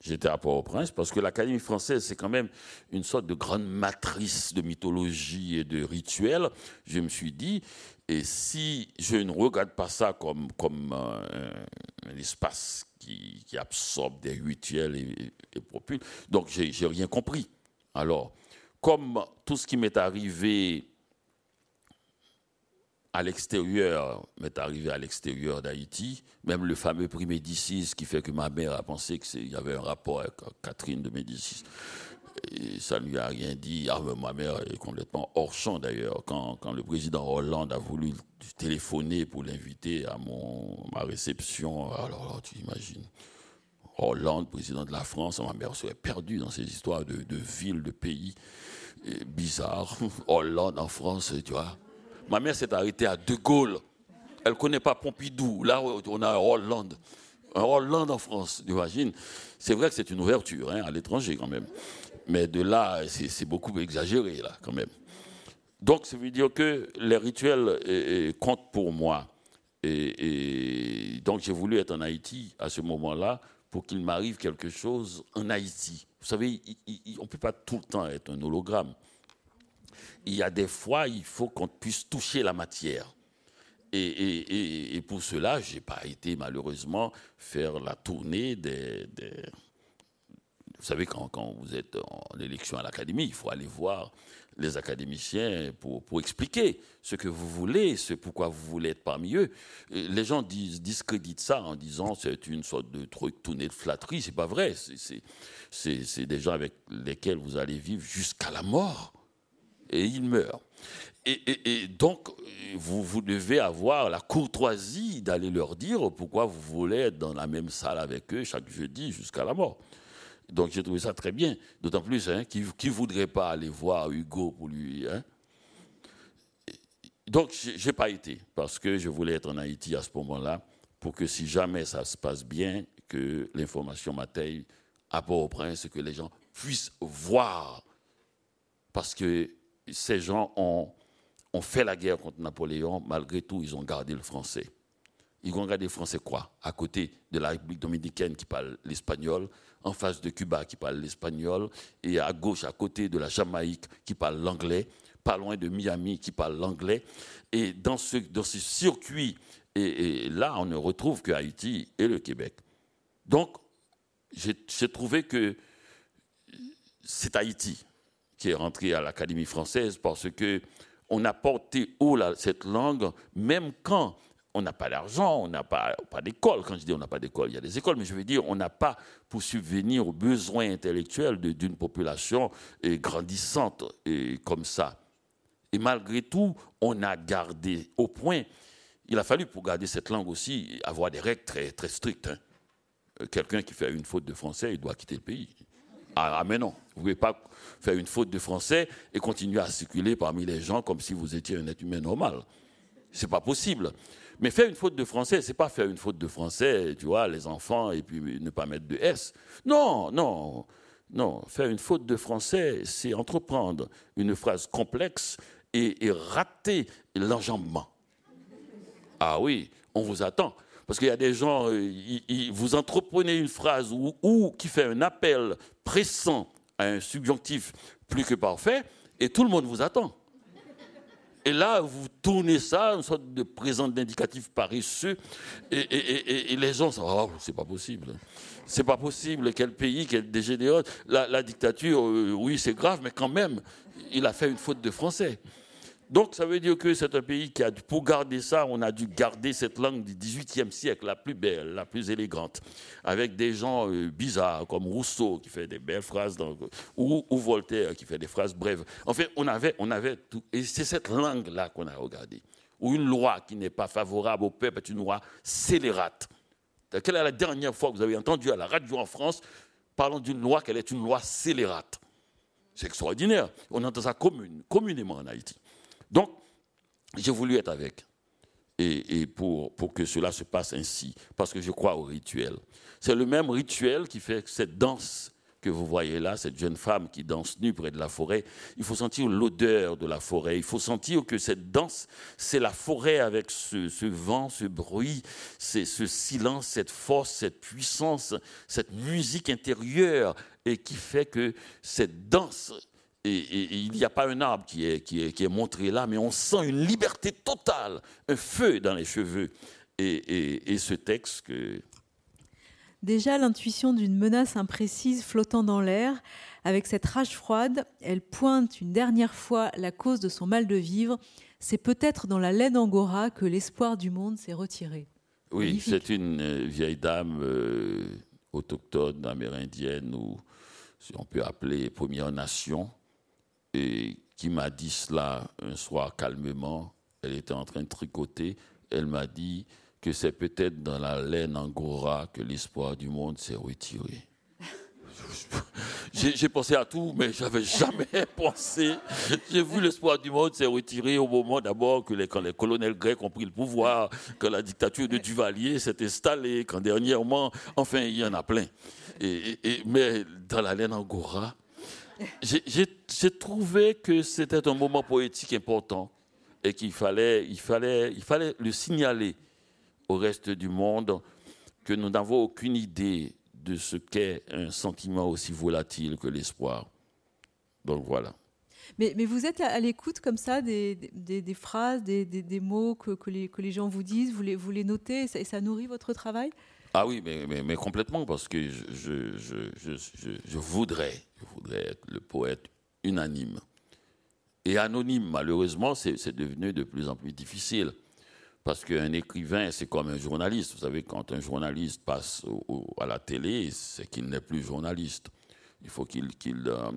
J'étais à Port-au-Prince parce que l'Académie française, c'est quand même une sorte de grande matrice de mythologie et de rituels. Je me suis dit, et si je ne regarde pas ça comme, comme un, espace qui, absorbe des rituels et, et donc j'ai rien compris. Alors, comme tout ce qui m'est arrivé à l'extérieur, m'est arrivé à l'extérieur d'Haïti, même le fameux prix Médicis qui fait que ma mère a pensé qu'il y avait un rapport avec Catherine de Médicis. Et ça ne lui a rien dit. Ma mère est complètement hors champ d'ailleurs. Quand, le président Hollande a voulu téléphoner pour l'inviter à mon, ma réception, alors tu imagines. Hollande, président de la France, ma mère serait perdue dans ces histoires de, de villes, de pays bizarres. Hollande en France, tu vois. Ma mère s'est arrêtée à De Gaulle. Elle ne connaît pas Pompidou. Là, on a Hollande. Un Hollande en France, imagines C'est vrai que c'est une ouverture hein, à l'étranger quand même. Mais de là, c'est beaucoup exagéré là quand même. Donc, ça veut dire que les rituels comptent pour moi. Et, donc, j'ai voulu être en Haïti à ce moment-là pour qu'il m'arrive quelque chose en Haïti. Vous savez, on ne peut pas tout le temps être un hologramme il y a des fois, il faut qu'on puisse toucher la matière. Et, pour cela, je n'ai pas été malheureusement faire la tournée des... Vous savez, quand, vous êtes en élection à l'Académie, il faut aller voir les académiciens pour, expliquer ce que vous voulez, ce pourquoi vous voulez être parmi eux. Les gens discréditent ça en disant c'est une sorte de truc tourné de flatterie. C'est pas vrai. C'est des gens avec lesquels vous allez vivre jusqu'à la mort. Et ils meurent. Et, donc, vous, devez avoir la courtoisie d'aller leur dire pourquoi vous voulez être dans la même salle avec eux chaque jeudi jusqu'à la mort. Donc j'ai trouvé ça très bien, d'autant plus hein, qui ne voudrait pas aller voir Hugo pour lui. Hein. Donc je n'ai pas été, parce que je voulais être en Haïti à ce moment-là, pour que si jamais ça se passe bien, que l'information m'atteigne à Port-au-Prince, que les gens puissent voir. Parce que ces gens ont, ont fait la guerre contre Napoléon, malgré tout, ils ont gardé le français. Ils ont gardé le français quoi? À côté de la République dominicaine qui parle l'espagnol, en face de Cuba qui parle l'espagnol, et à gauche, à côté de la Jamaïque qui parle l'anglais, pas loin de Miami qui parle l'anglais. Et dans ce, circuit, et, là, on ne retrouve que Haïti et le Québec. Donc, j'ai trouvé que c'est Haïti qui est rentré à l'Académie française parce que on a porté haut cette langue, même quand on n'a pas d'argent, on n'a pas, pas d'école. Quand je dis on n'a pas d'école, il y a des écoles, mais je veux dire, on n'a pas pour subvenir aux besoins intellectuels d'une population grandissante et comme ça. Et malgré tout, on a gardé au point, il a fallu pour garder cette langue aussi avoir des règles très, très strictes. Hein. Euh, quelqu'un qui fait une faute de français, il doit quitter le pays. Ah, ah mais non, vous ne pouvez pas faire une faute de français et continuer à circuler parmi les gens comme si vous étiez un être humain normal. C'est pas possible. Mais faire une faute de français, c'est pas faire une faute de français, tu vois, les enfants, et puis ne pas mettre de S. Non, non, non. Faire une faute de français, c'est entreprendre une phrase complexe et, rater l'enjambement. Ah oui, on vous attend. Parce qu'il y a des gens, euh, vous entreprenez une phrase ou qui fait un appel pressant à un subjonctif plus que parfait, et tout le monde vous attend. Et là, vous tournez ça, une sorte de présent d'indicatif paresseux, et, les gens sont, oh, c'est pas possible. C'est pas possible, quel pays, quel dégénéré. La, la dictature, euh, oui, c'est grave, mais quand même, il a fait une faute de français. Donc ça veut dire que c'est un pays qui a, pour garder ça, on a dû garder cette langue du XVIIIe siècle, la plus belle, la plus élégante, avec des gens euh, bizarres comme Rousseau qui fait des belles phrases, ou, Voltaire qui fait des phrases brèves. En fait, on avait, on avait tout, et c'est cette langue-là qu'on a regardée. Ou une loi qui n'est pas favorable au peuple est une loi scélérate. Quelle est la dernière fois que vous avez entendu à la radio en France parlant d'une loi qu'elle est une loi scélérate? C'est extraordinaire. On entend ça communément en Haïti. Donc, j'ai voulu être avec. Et, pour, pour, que cela se passe ainsi, parce que je crois au rituel. C'est le même rituel qui fait cette danse que vous voyez là, cette jeune femme qui danse nue près de la forêt, il faut sentir l'odeur de la forêt, il faut sentir que cette danse, c'est la forêt avec ce, ce vent, ce bruit, ce silence, cette force, cette puissance, cette musique intérieure, et qui fait que cette danse et, il n'y a pas un arbre qui est, qui, est, qui est, montré là, mais on sent une liberté totale, un feu dans les cheveux. Et, et ce texte que... Déjà, l'intuition d'une menace imprécise flottant dans l'air, avec cette rage froide, elle pointe une dernière fois la cause de son mal de vivre. C'est peut-être dans la laine angora que l'espoir du monde s'est retiré. Oui, c'est une euh, vieille dame euh, autochtone, amérindienne, ou si on peut appeler Première Nation, et qui m'a dit cela un soir calmement. Elle était en train de tricoter. Elle m'a dit que c'est peut-être dans la laine angora que l'espoir du monde s'est retiré. J'ai pensé à tout, mais j'avais jamais pensé. J'ai vu l'espoir du monde s'est retiré au moment d'abord que quand les colonels grecs ont pris le pouvoir, que la dictature de Duvalier s'est installée, quand dernièrement, enfin, il y en a plein. Mais dans la laine angora, j'ai trouvé que c'était un moment poétique important et qu'il fallait, il fallait, il fallait le signaler au reste du monde que nous n'avons aucune idée de ce qu'est un sentiment aussi volatile que l'espoir. Donc voilà. Mais, vous êtes à, l'écoute comme ça des, phrases, des, mots que, les, gens vous disent, vous les notez et ça nourrit votre travail? Ah oui, mais, mais, complètement, parce que je, je, je, je, voudrais, je voudrais être le poète unanime. Et anonyme, malheureusement, c'est devenu de plus en plus difficile. Parce qu'un écrivain, c'est comme un journaliste. Vous savez, quand un journaliste passe à la télé, c'est qu'il n'est plus journaliste. Il faut qu'il euh,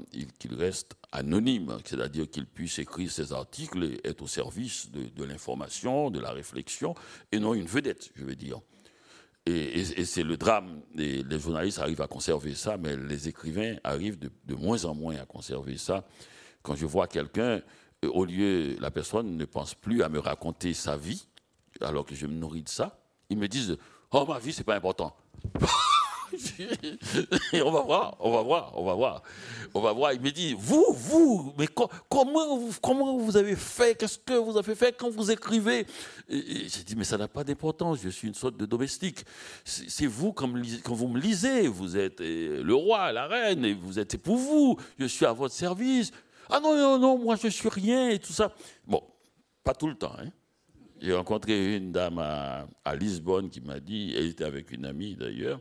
reste anonyme, c'est-à-dire qu'il puisse écrire ses articles et être au service de, l'information, de la réflexion, et non une vedette, je veux dire. Et, c'est le drame. Les, journalistes arrivent à conserver ça, mais les écrivains arrivent de, de moins en moins à conserver ça. Quand je vois quelqu'un, euh, au lieu, la personne ne pense plus à me raconter sa vie, alors que je me nourris de ça, ils me disent Oh, ma vie, c'est pas important. on va voir, on va voir, on va voir. On va voir. Il me dit Vous, vous, mais comment, vous, comment vous avez fait Qu'est-ce que vous avez fait quand vous écrivez? J'ai dit Mais ça n'a pas d'importance, je suis une sorte de domestique. C'est vous, quand, quand, vous me lisez, vous êtes euh, le roi, la reine, et vous êtes pour vous, je suis à votre service. Ah non, non, non, moi je suis rien et tout ça. Bon, pas tout le temps, hein. J'ai rencontré une dame à, Lisbonne qui m'a dit, elle était avec une amie d'ailleurs,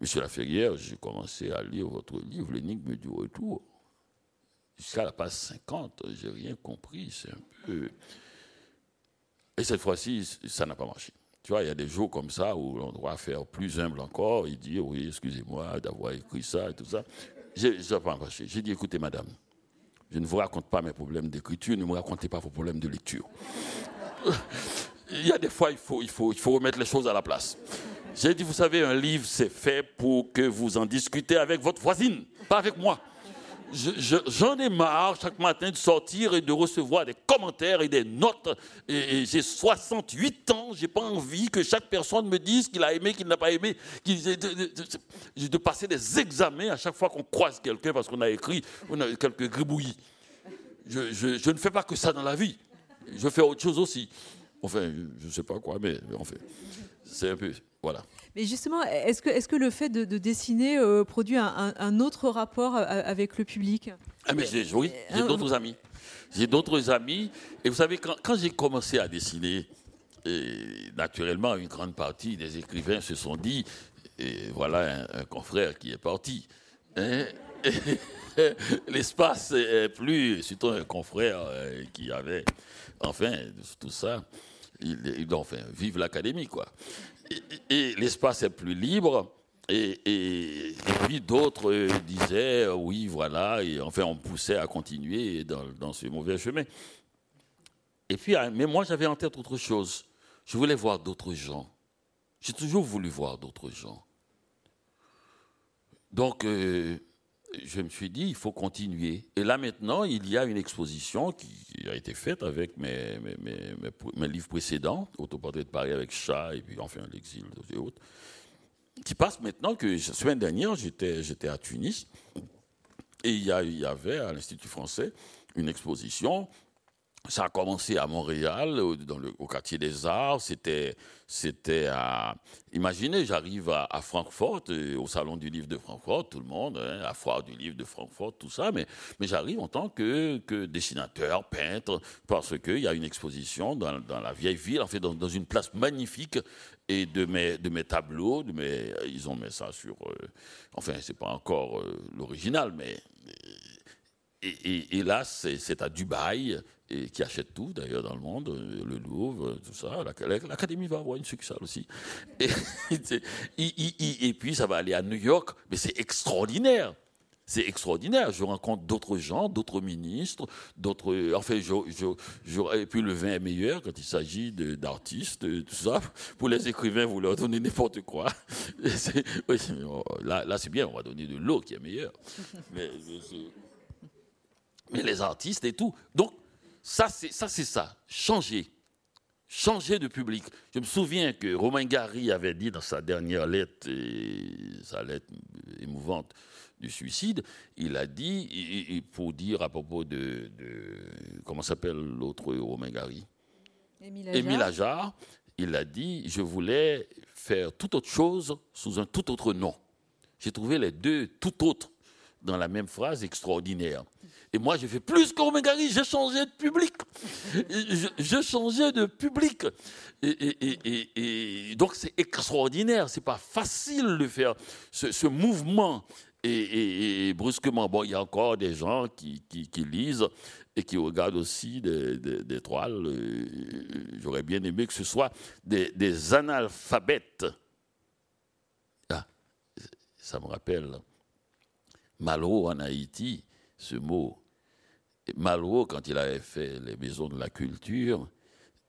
Monsieur Laferrière, j'ai commencé à lire votre livre, L'énigme du retour. Jusqu'à la page 50, j'ai rien compris, c'est un peu. Et cette fois-ci, ça n'a pas marché. Tu vois, il y a des jours comme ça où on doit faire plus humble encore et dire oui, excusez-moi d'avoir écrit ça et tout ça. Ça n'a pas marché. J'ai dit écoutez, madame, je ne vous raconte pas mes problèmes d'écriture, ne me racontez pas vos problèmes de lecture il y a des fois, il faut, il, il faut remettre les choses à la place. J'ai dit, vous savez, un livre, c'est fait pour que vous en discutez avec votre voisine, pas avec moi. J'en ai marre chaque matin de sortir et de recevoir des commentaires et des notes. Et, j'ai 68 ans, j'ai pas envie que chaque personne me dise qu'il a aimé, qu'il n'a pas aimé, de, de, passer des examens à chaque fois qu'on croise quelqu'un parce qu'on a écrit on a quelques gribouillis. Je, ne fais pas que ça dans la vie je fais autre chose aussi. Enfin, je ne sais pas quoi, mais en fait, c'est un peu. Voilà. Mais justement, est-ce que, est que le fait de, dessiner euh, produit un, autre rapport euh, avec le public? Ah, mais j'ai, Oui, j'ai d'autres amis. J'ai d'autres amis. Et vous savez, quand, quand j'ai commencé à dessiner, et naturellement, une grande partie des écrivains se sont dit et voilà un, confrère qui est parti. Hein? L'espace est plus, surtout un confrère euh, qui avait Enfin, tout ça, il, enfin, vive l'académie, quoi. Et, l'espace est plus libre. Et, puis d'autres disaient, oui, voilà, et enfin, on poussait à continuer dans, ce mauvais chemin. Et puis, ah, mais moi, j'avais en tête autre chose. Je voulais voir d'autres gens. J'ai toujours voulu voir d'autres gens. Donc, euh, je me suis dit, il faut continuer. Et là maintenant, il y a une exposition qui a été faite avec mes, mes, livres précédents, Autoportrait de Paris avec Chat, et puis enfin l'exil et autres, qui passe maintenant que la semaine dernière, j'étais à Tunis, et il y avait à l'Institut français une exposition ça a commencé à Montréal, au quartier des Arts. C'était, c'était à. Imaginez, j'arrive à, Francfort, euh, au salon du livre de Francfort, tout le monde, hein, à foire du livre de Francfort, tout ça. Mais, mais j'arrive en tant que, que dessinateur, peintre, parce qu'il y a une exposition dans, la vieille ville, en fait, dans, dans, une place magnifique. Et de mes, de mes tableaux, de mes, ils ont mis ça sur. Euh, enfin, c'est pas encore euh, l'original, mais. Et, là, c'est à Dubaï, qui achète tout d'ailleurs dans le monde, euh, le Louvre, tout ça. L'Académie va avoir une succursale aussi. Et, puis ça va aller à New York, mais c'est extraordinaire. C'est extraordinaire. Je rencontre d'autres gens, d'autres ministres, d'autres. Enfin, je, et puis le vin est meilleur quand il s'agit d'artistes, tout ça. Pour les écrivains, vous leur donnez n'importe quoi. là, là c'est bien, on va donner de l'eau qui est meilleure. Mais, mais les artistes et tout. Donc, ça, c'est ça, ça. Changer. Changer de public. Je me souviens que Romain Gary avait dit dans sa dernière lettre, sa lettre émouvante du suicide, il a dit, pour dire à propos de, comment s'appelle l'autre Romain Gary? Émile Ajar. il a dit, je voulais faire toute autre chose sous un tout autre nom. J'ai trouvé les deux tout autres dans la même phrase extraordinaire. Et moi, j'ai fait plus qu'Omegari, j'ai changé de public. J'ai changé de public. Et, donc, c'est extraordinaire. C'est pas facile de faire ce, mouvement. Et, brusquement, bon, il y a encore des gens qui, lisent. et qui regarde aussi des, toiles. Euh, j'aurais bien aimé que ce soit des, analphabètes. Ah, ça me rappelle Malraux en Haïti, ce mot. Malraux, quand il avait fait les maisons de la culture,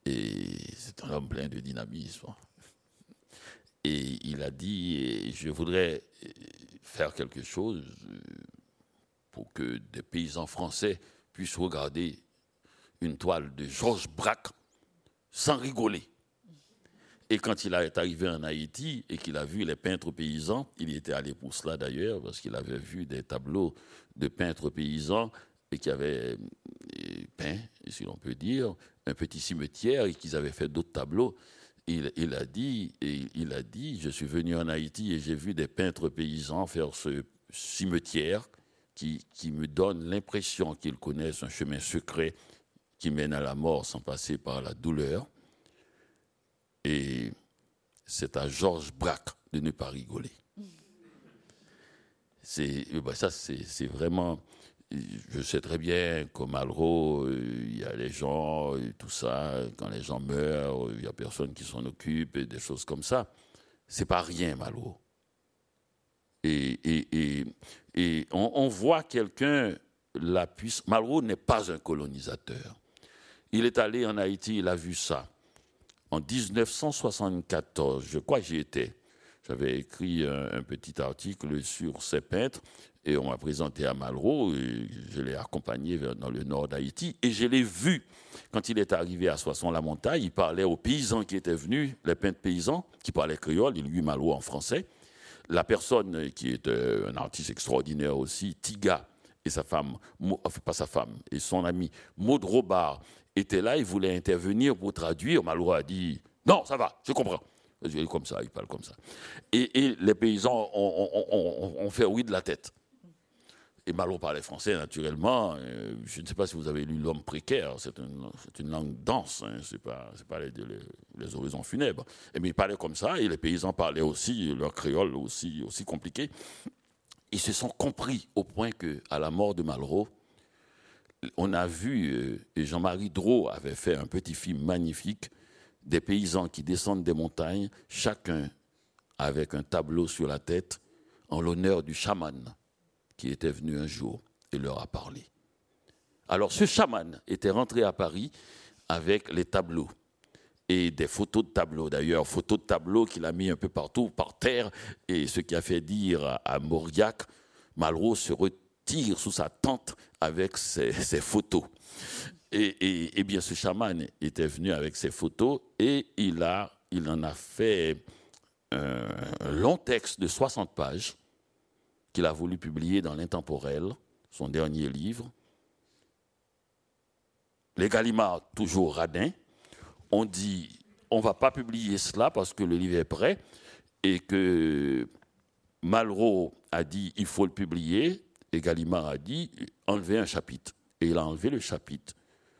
et c'est un homme plein de dynamisme. Et il a dit, je voudrais faire quelque chose pour que des paysans français puissent regarder une toile de Georges Braque sans rigoler. Et quand il est arrivé en Haïti et qu'il a vu les peintres paysans, il y était allé pour cela d'ailleurs, parce qu'il avait vu des tableaux de peintres paysans et qui avaient euh, peint, si l'on peut dire, un petit cimetière et qu'ils avaient fait d'autres tableaux. Il, a dit, et il a dit, je suis venu en Haïti et j'ai vu des peintres paysans faire ce cimetière qui, qui me donne l'impression qu'ils connaissent un chemin secret qui mène à la mort sans passer par la douleur. Et c'est à Georges Braque de ne pas rigoler. C'est, ben ça, c'est vraiment je sais très bien qu'au Malraux, euh, il y a les gens, et tout ça, quand les gens meurent, il n'y a personne qui s'en occupe et des choses comme ça. C'est pas rien, Malraux. Et, et, et, on, voit quelqu'un, la puissance. Malraux n'est pas un colonisateur. Il est allé en Haïti, il a vu ça. En 1974, je crois que j'y étais. J'avais écrit un, petit article sur ces peintres et on m'a présenté à Malraux, je l'ai accompagné dans le nord d'Haïti, et je l'ai vu. Quand il est arrivé à Soissons-la-Montagne, il parlait aux paysans qui étaient venus, les peintres paysans, qui parlaient créole, il lui Malraux en français. La personne qui est euh, un artiste extraordinaire aussi, Tiga, et sa femme, pas sa femme, et son ami Maud Robard, étaient là, ils voulaient intervenir pour traduire. Malraux a dit, non, ça va, je comprends. Il comme ça, il parle comme ça. Et, les paysans ont fait oui de la tête. Et parlait français naturellement. Euh, je ne sais pas si vous avez lu L'homme précaire, c'est une, langue dense, hein, ce n'est pas, les, horizons funèbres. Et, mais il parlait comme ça, et les paysans parlaient aussi, leur créole aussi, compliqué. Ils se sont compris au point qu'à la mort de Malraux, on a vu, euh, et Jean-Marie Drault avait fait un petit film magnifique, des paysans qui descendent des montagnes, chacun avec un tableau sur la tête, en l'honneur du chaman qui était venu un jour et leur a parlé. Alors ce chaman était rentré à Paris avec les tableaux et des photos de tableaux d'ailleurs, photos de tableaux qu'il a mis un peu partout par terre et ce qui a fait dire à Mauriac, Malraux se retire sous sa tente avec ses, photos. Et, bien ce chaman était venu avec ses photos et il, en a fait un long texte de 60 pages qu'il a voulu publier dans l'Intemporel, son dernier livre. Les Gallimards, toujours radins, ont dit on ne va pas publier cela parce que le livre est prêt et que Malraux a dit il faut le publier et Gallimard a dit enlevez un chapitre. Et il a enlevé le chapitre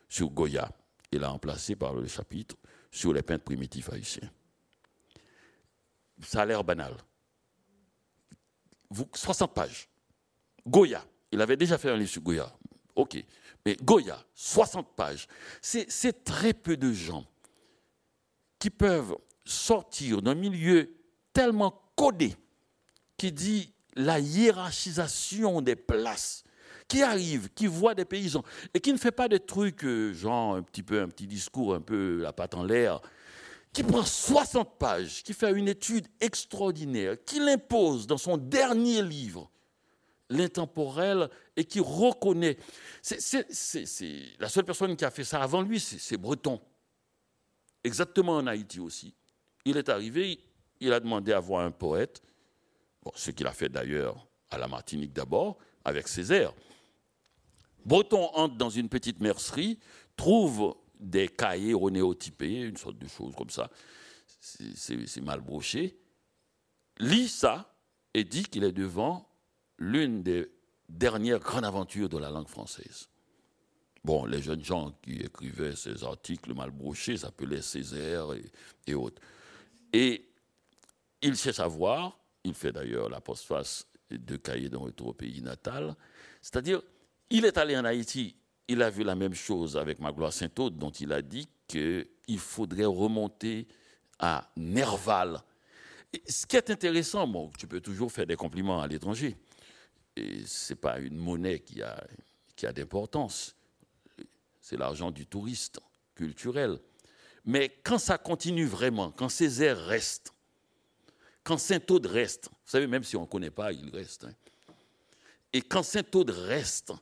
sur Goya et l'a remplacé par le chapitre sur les peintres primitifs haïtiens. Ça a l'air banal. 60 pages. Goya, il avait déjà fait un livre sur Goya. OK. Mais Goya, 60 pages. C'est très peu de gens qui peuvent sortir d'un milieu tellement codé qui dit la hiérarchisation des places, qui arrive, qui voit des paysans et qui ne fait pas des trucs euh, genre un petit peu un petit discours un peu la patte en l'air qui prend 60 pages, qui fait une étude extraordinaire, qui l'impose dans son dernier livre, l'intemporel, et qui reconnaît. C'est la seule personne qui a fait ça avant lui, c'est Breton. Exactement en Haïti aussi. Il est arrivé, il a demandé à voir un poète, ce qu'il a fait d'ailleurs à la Martinique d'abord, avec Césaire. Breton entre dans une petite mercerie, trouve des cahiers renéotypés, une sorte de chose comme ça. C'est mal broché. Lit ça et dit qu'il est devant l'une des dernières grandes aventures de la langue française. Bon, les jeunes gens qui écrivaient ces articles mal brochés s'appelaient Césaire et, et, autres. Et il sait savoir, il fait d'ailleurs la postface de cahiers d'un retour au pays natal, c'est-à-dire, il est allé en Haïti il a vu la même chose avec Magloire Saint-Aude, dont il a dit qu'il faudrait remonter à Nerval. ce qui est intéressant, bon, tu peux toujours faire des compliments à l'étranger, ce n'est pas une monnaie qui a, qui a d'importance, c'est l'argent du touriste culturel. Mais quand ça continue vraiment, quand Césaire reste, quand Saint-Aude reste, vous savez, même si on ne connaît pas, il reste. Hein. Et quand Saint-Aude reste,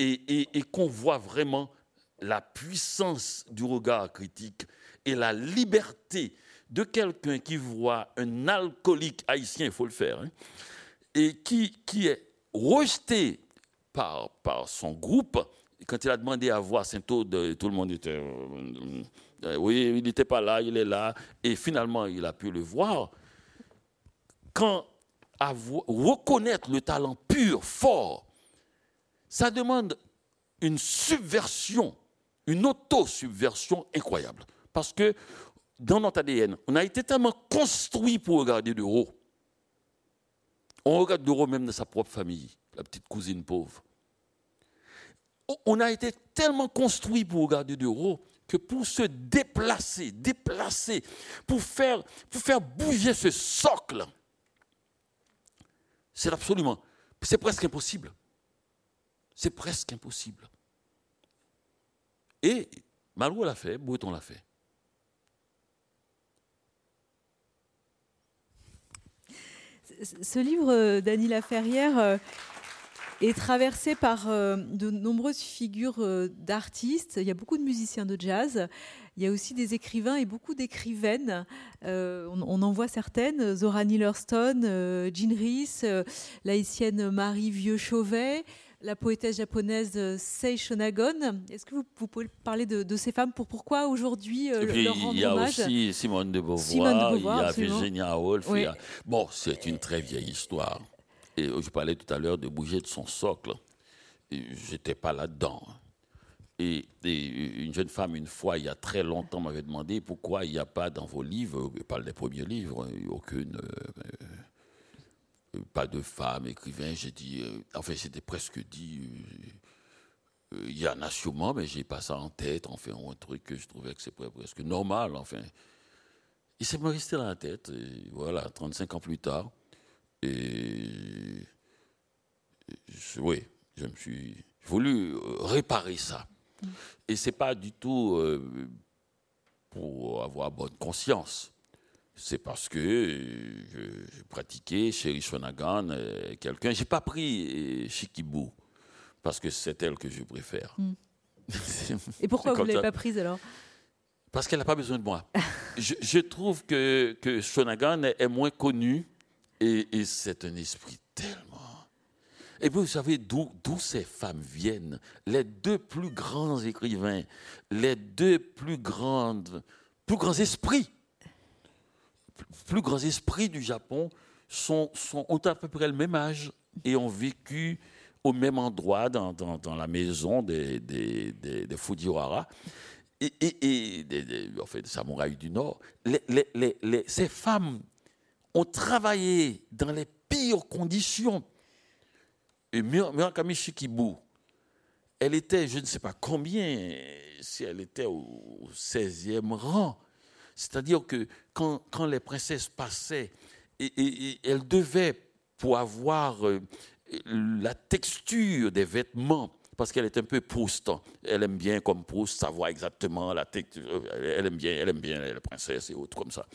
et, qu'on voit vraiment la puissance du regard critique et la liberté de quelqu'un qui voit un alcoolique haïtien, il faut le faire, hein, et qui, qui est rejeté par, par son groupe, quand il a demandé à voir Saint-Aude, tout le monde était... Euh, euh, oui, il n'était pas là, il est là. Et finalement, il a pu le voir. Quand reconnaître le talent pur, fort, ça demande une subversion, une auto-subversion incroyable. Parce que dans notre ADN, on a été tellement construit pour regarder de haut. On regarde de haut même dans sa propre famille, la petite cousine pauvre. On a été tellement construit pour regarder de haut que pour se déplacer, déplacer, pour faire, pour faire bouger ce socle, c'est absolument, c'est presque impossible. C'est presque impossible. Et Malou l'a fait, Breton l'a fait. Ce livre d'Annie Laferrière euh, est traversé par euh, de nombreuses figures euh, d'artistes. Il y a beaucoup de musiciens de jazz. Il y a aussi des écrivains et beaucoup d'écrivaines. Euh, on, en voit certaines Zora Neale Hurston, Jean Rhys, l'haïtienne Marie Vieux-Chauvet, la poétesse japonaise Sei Shonagon. Est-ce que vous, pouvez parler de, ces femmes pour pourquoi aujourd'hui leur rendre Il y a aussi Simone de Beauvoir, il y a Virginia Woolf. Bon, c'est une très vieille histoire. Et je parlais tout à l'heure de bouger de son socle. Je n'étais pas là-dedans. Et, une jeune femme, une fois, il y a très longtemps, m'avait demandé pourquoi il n'y a pas dans vos livres, je parle des premiers livres, aucune. Euh, euh, pas de femme écrivain. J'ai dit. Euh, enfin, j'étais presque dit. il y en a sûrement, mais j'ai pas ça en tête. Enfin, un truc que je trouvais que c'est presque normal. Enfin. Et ça me resté dans la tête. Et voilà, 35 ans plus tard. Et oui, je me suis voulu euh, réparer ça. Et c'est pas du tout euh, pour avoir bonne conscience. C'est parce que je, pratiquais chez Rishonagan euh, quelqu'un. J'ai pas pris Shikibu parce que c'est elle que je préfère. Hmm. Et pourquoi vous ne l'avez pas prise alors? Parce qu'elle n'a pas besoin de moi. je, trouve que, que Shonagan est moins connu et, c'est un esprit tellement. Et vous savez d'où ces femmes viennent? Les deux plus grands écrivains, les deux plus grandes, plus grands esprits, plus grands esprits du Japon sont, ont à peu près le même âge et ont vécu au même endroit dans, dans, la maison des, des, des, Fujiwara et, et, des, fait, des samouraïs du Nord. Les, les, les, ces femmes ont travaillé dans les pires conditions. Et Murakami Shikibu, elle était, je ne sais pas combien, si elle était au 16e rang. C'est-à-dire que quand, les princesses passaient, et, elles devaient, pour avoir euh, la texture des vêtements, parce qu'elle est un peu Proust. Elle aime bien, comme Proust, savoir exactement la texture. Elle aime bien, elle aime bien les princesses et autres comme ça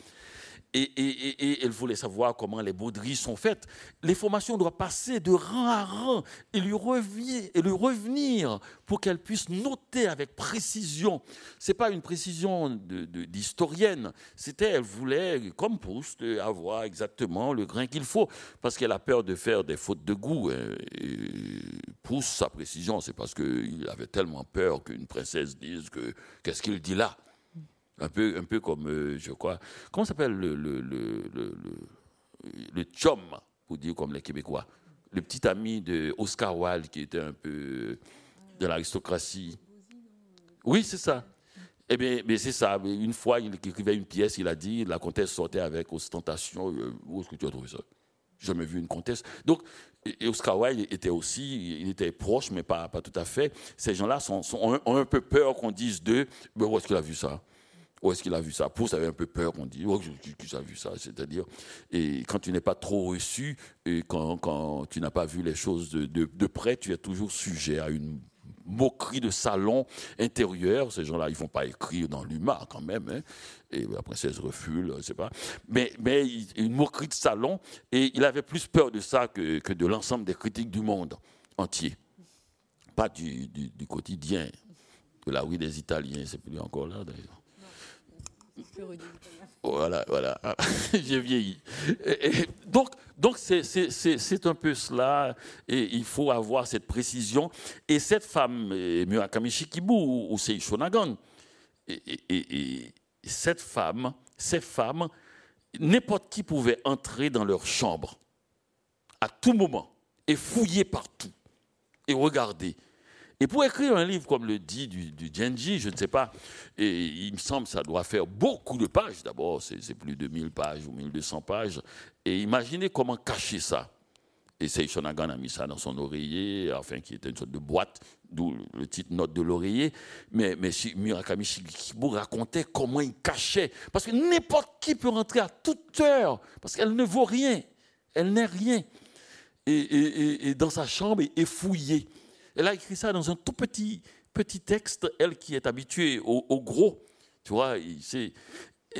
et, elle voulait savoir comment les bauderies sont faites. L'information doit passer de rang à rang et lui, revenir pour qu'elle puisse noter avec précision. Ce n'est pas une précision d'historienne, c'était, elle voulait, comme Proust, avoir exactement le grain qu'il faut, parce qu'elle a peur de faire des fautes de goût. Hein. Et sa précision, c'est parce qu'il avait tellement peur qu'une princesse dise que qu'est-ce qu'il dit là? Un peu, un peu comme, euh, je crois, comment s'appelle le, le, le, le, le chum, pour dire comme les Québécois, le petit ami de Oscar Wilde qui était un peu de l'aristocratie. Oui, c'est ça. Eh bien, mais c'est ça. Une fois, il écrivait une pièce, il a dit, la comtesse sortait avec ostentation. Euh, où est-ce que tu as trouvé ça? Jamais vu une comtesse. Donc, et Oscar Wilde était aussi, il était proche, mais pas, pas tout à fait. Ces gens-là sont, ont, un peu peur qu'on dise d'eux, ben, où est-ce qu'il a vu ça? Où est-ce qu'il a vu ça? Pour avait un peu peur dise, où est-ce qu'il a vu ça? C'est-à-dire, et quand tu n'es pas trop reçu, et quand, quand tu n'as pas vu les choses de, de, près, tu es toujours sujet à une moquerie de salon intérieur. Ces gens-là, ils ne vont pas écrire dans l'humain quand même. Hein. Et la princesse refule, je sais pas. Mais, mais une moquerie de salon. Et il avait plus peur de ça que, que de l'ensemble des critiques du monde entier. Pas du, du, quotidien, de la rue des Italiens. C'est plus encore là d'ailleurs. Voilà, voilà. J'ai vieilli. donc, donc c'est un peu cela, et il faut avoir cette précision. Et cette femme, Murakami Shikibu ou Sei Shonagon, et, cette femme, ces femmes, n'importe qui pouvait entrer dans leur chambre à tout moment et fouiller partout et regarder. Et pour écrire un livre comme le dit du, du Genji, je ne sais pas, et il me semble que ça doit faire beaucoup de pages. D'abord, c'est plus de 1000 pages ou 1200 pages. Et imaginez comment cacher ça. Et Seishonagan a mis ça dans son oreiller, enfin, qui était une sorte de boîte, d'où le titre Note de l'oreiller. Mais, mais Murakami Shikibu racontait comment il cachait. Parce que n'importe qui peut rentrer à toute heure, parce qu'elle ne vaut rien. Elle n'est rien. Et, et, dans sa chambre et fouiller. Elle a écrit ça dans un tout petit, petit texte, elle qui est habituée au, gros, tu vois, c'est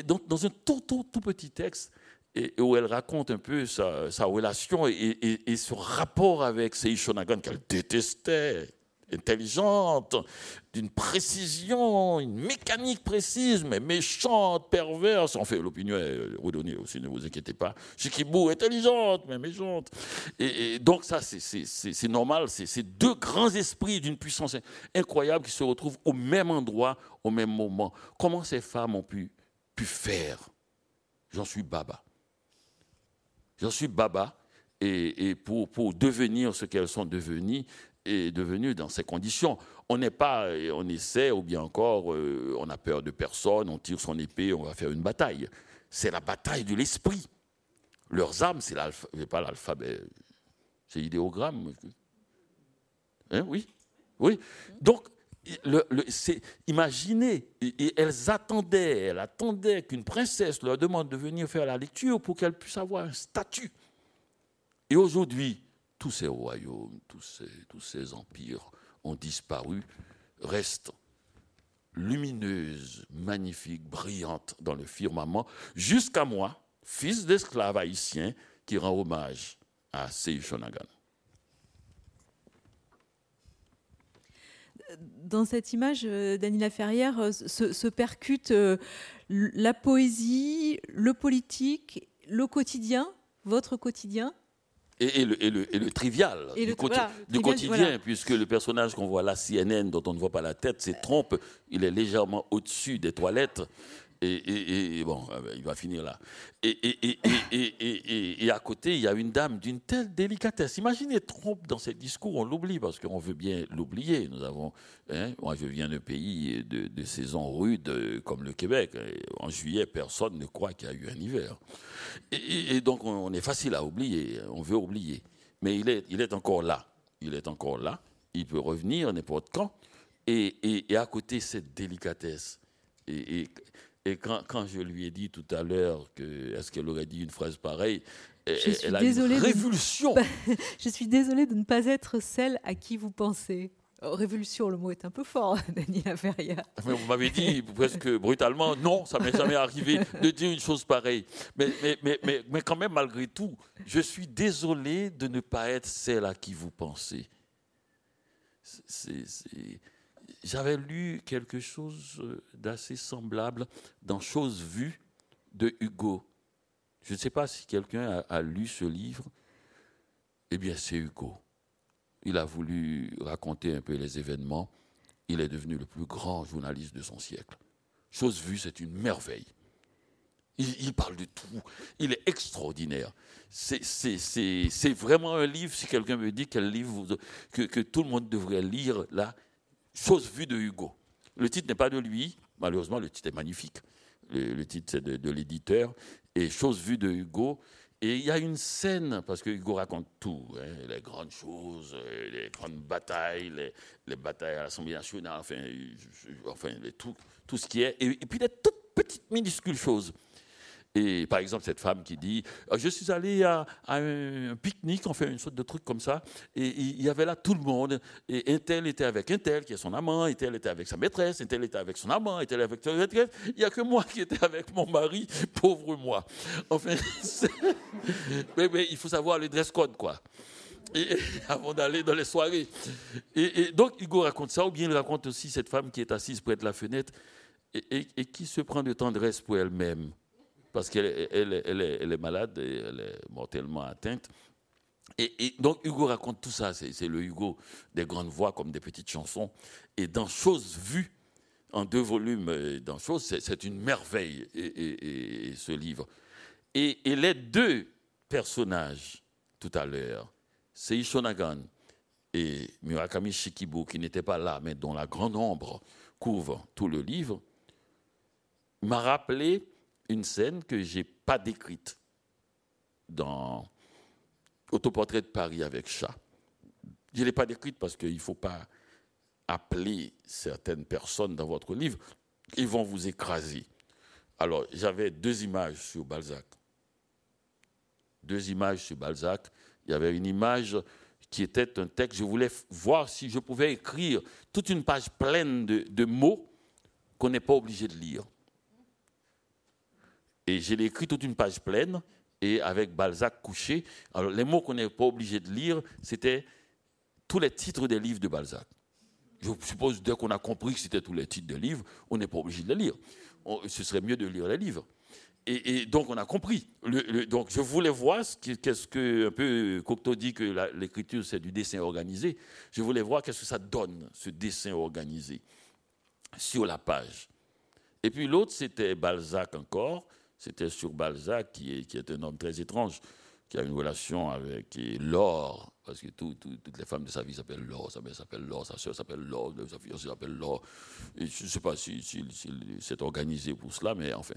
dans un tout, tout, tout petit texte, et, où elle raconte un peu sa, sa relation et, et, son rapport avec Seishonagan qu'elle détestait intelligente, d'une précision, une mécanique précise, mais méchante, perverse. En fait, l'opinion est redonnée aussi, ne vous inquiétez pas. Shikibu, intelligente, mais méchante. Et, donc ça, c'est normal. C'est ces deux grands esprits d'une puissance incroyable qui se retrouvent au même endroit, au même moment. Comment ces femmes ont pu, faire? J'en suis baba. J'en suis baba. Et, pour, devenir ce qu'elles sont devenues, est devenu dans ces conditions. On n'est pas, on essaie, ou bien encore, euh, on a peur de personne, on tire son épée, on va faire une bataille. C'est la bataille de l'esprit. Leurs âmes, c'est pas l'alphabet, c'est l'idéogramme. Hein, oui, oui. Donc, imaginez, et elles attendaient, elles attendaient qu'une princesse leur demande de venir faire la lecture pour qu'elle puisse avoir un statut. Et aujourd'hui, tous ces royaumes, tous ces, empires ont disparu, restent lumineuses, magnifiques, brillantes dans le firmament, jusqu'à moi, fils d'esclave haïtien, qui rend hommage à Seishonagan. Dans cette image, euh, Daniela Ferrière euh, se, se percute euh, la poésie, le politique, le quotidien, votre quotidien, et, le, et, le, et, le, trivial du, quotidien, puisque le personnage qu'on voit là, CNN, dont on ne voit pas la tête, c'est Trompe, il est légèrement au-dessus des toilettes. Et, bon, ben, il va finir là. Et, à côté, il y a une dame d'une telle délicatesse. Imaginez Trump dans ses discours, on l'oublie parce qu'on veut bien l'oublier. Nous avons, hein, moi, je viens d'un pays de, de, saisons rudes comme le Québec. En juillet, personne ne croit qu'il y a eu un hiver. Et, donc, on, est facile à oublier. On veut oublier. Mais il est, il est encore là. Il est encore là. Il peut revenir n'importe quand. Et, à côté, cette délicatesse. Et quand, quand, je lui ai dit tout à l'heure que est-ce qu'elle aurait dit une phrase pareille, je elle a une révulsion. je suis désolée de ne pas être celle à qui vous pensez. Oh, révolution, le mot est un peu fort, Daniela Ferrière. Mais vous m'avez dit presque brutalement, non, ça m'est jamais arrivé de dire une chose pareille. Mais, mais, mais, mais, quand même, malgré tout, je suis désolé de ne pas être celle à qui vous pensez. C'est j'avais lu quelque chose euh, d'assez semblable dans Choses vues de Hugo. Je ne sais pas si quelqu'un a, lu ce livre. Eh bien, c'est Hugo. Il a voulu raconter un peu les événements. Il est devenu le plus grand journaliste de son siècle. Chose vue, c'est une merveille. Il, parle de tout. Il est extraordinaire. C'est vraiment un livre, si quelqu'un me dit quel livre que, que, tout le monde devrait lire, là, Chose vue de Hugo. Le titre n'est pas de lui, malheureusement, le titre est magnifique. Le, titre, c'est de, l'éditeur. Et Chose vue de Hugo. Et il y a une scène, parce que Hugo raconte tout, hein, les grandes choses, euh, les grandes batailles, les, batailles à l'Assemblée nationale, enfin, enfin tout, ce qui est. Et, et puis des toutes petites minuscules choses. Et par exemple, cette femme qui dit euh, Je suis allée à, un pique-nique, on fait une sorte de truc comme ça, et il y avait là tout le monde. Et un tel était avec un tel, qui est son amant, un tel était avec sa maîtresse, un tel était avec son amant, un tel avec sa maîtresse. Il n'y a que moi qui étais avec mon mari, pauvre moi. Enfin, mais, il faut savoir le dress code, quoi. Et, avant d'aller dans les soirées. Et, et, donc, Hugo raconte ça, ou bien il raconte aussi cette femme qui est assise près de la fenêtre et qui se prend de tendresse pour elle-même parce qu'elle elle, est malade elle est mortellement atteinte. Et, donc Hugo raconte tout ça, c'est le Hugo des grandes voix comme des petites chansons. Et dans Choses vues, en deux volumes, euh, dans Choses, c'est une merveille, et, ce livre. Et, les deux personnages, tout à l'heure, c'est Ishonagan et Murakami Shikibu, qui n'étaient pas là, mais dont la grande ombre couvre tout le livre, m'a rappelé une scène que je n'ai pas décrite dans Autoportrait de Paris avec chat. Je ne l'ai pas décrite parce qu'il ne faut pas appeler certaines personnes dans votre livre. Ils vont vous écraser. Alors, j'avais deux images sur Balzac. Deux images sur Balzac. Il y avait une image qui était un texte. Je voulais voir si je pouvais écrire toute une page pleine de, de mots qu'on n'est pas obligé de lire. Et j'ai écrit toute une page pleine, et avec Balzac couché. Alors, les mots qu'on n'est pas obligé de lire, c'était tous les titres des livres de Balzac. Je suppose, dès qu'on a compris que c'était tous les titres des livres, on n'est pas obligé de les lire. ce serait mieux de lire les livres. Et, donc, on a compris. donc, je voulais voir qu'est-ce que, un peu, Cocteau dit que l'écriture, c'est du dessin organisé. Je voulais voir qu'est-ce que ça donne, ce dessin organisé, sur la page. Et puis l'autre, c'était Balzac encore, c'était sur Balzac, qui est, un homme très étrange, qui a une relation avec Laure, parce que toutes les femmes de sa vie s'appellent Laure, sa mère s'appelle Laure, sa soeur s'appelle Laure, sa fille s'appelle Laure. Et je ne sais pas s'il si, s'est organisé pour cela, mais enfin.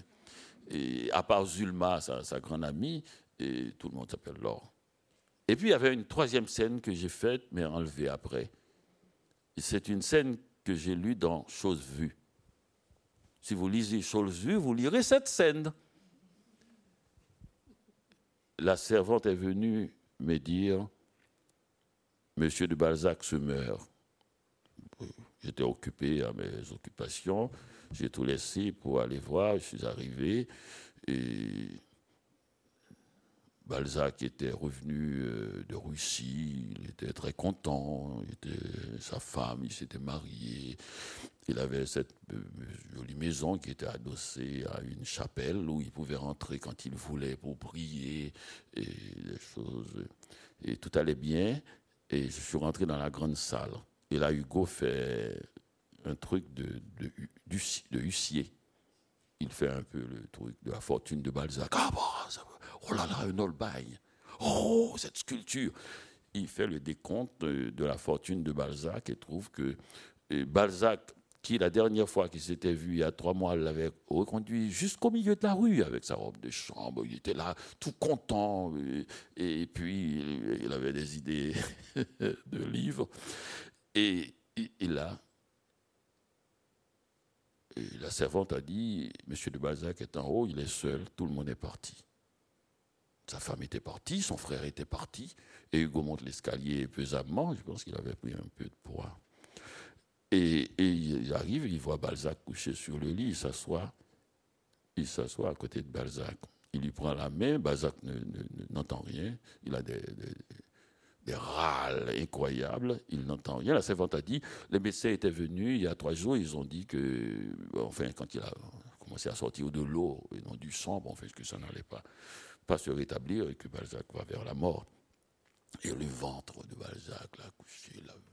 À part Zulma, sa, grande amie, tout le monde s'appelle Laure. Et puis il y avait une troisième scène que j'ai faite, mais enlevée après. C'est une scène que j'ai lue dans Chose vue. Si vous lisez Chose vue, vous lirez cette scène la servante est venue me dire Monsieur de Balzac se meurt. J'étais occupé à mes occupations. J'ai tout laissé pour aller voir. Je suis arrivé et Balzac était revenu euh, de Russie, il était très content, sa femme, il s'était marié, il avait cette euh, jolie maison qui était adossée à une chapelle où il pouvait rentrer quand il voulait pour prier et des choses. Et tout allait bien. Et je suis rentré dans la grande salle. Et là, Hugo fait un truc de, de, de huissier. Il fait un peu le truc de la fortune de Balzac. Ah, bah, ça Oh là là, un Holbein. Oh, cette sculpture. Il fait le décompte de la fortune de Balzac et trouve que Balzac, qui la dernière fois qu'il s'était vu, il y a trois mois, l'avait reconduit jusqu'au milieu de la rue avec sa robe de chambre. Il était là, tout content. Et, puis, il avait des idées de livres. Et, et là, la servante a dit, Monsieur de Balzac est en haut, il est seul, tout le monde est parti. Sa femme était partie, son frère était parti, et Hugo monte l'escalier pesamment, je pense qu'il avait pris un peu de poids. Et, il arrive, il voit Balzac couché sur le lit, il s'assoit, il s'assoit à côté de Balzac. Il lui prend la main, Balzac n'entend rien, il a des, râles incroyables, il n'entend rien. La servante a dit, les médecins étaient venus il y a trois jours, ils ont dit que, enfin, quand il a commencé à sortir de l'eau et non du sang, bon, fait, que ça n'allait pas pas se rétablir et que Balzac va vers la mort. Et le ventre de Balzac, la couché, le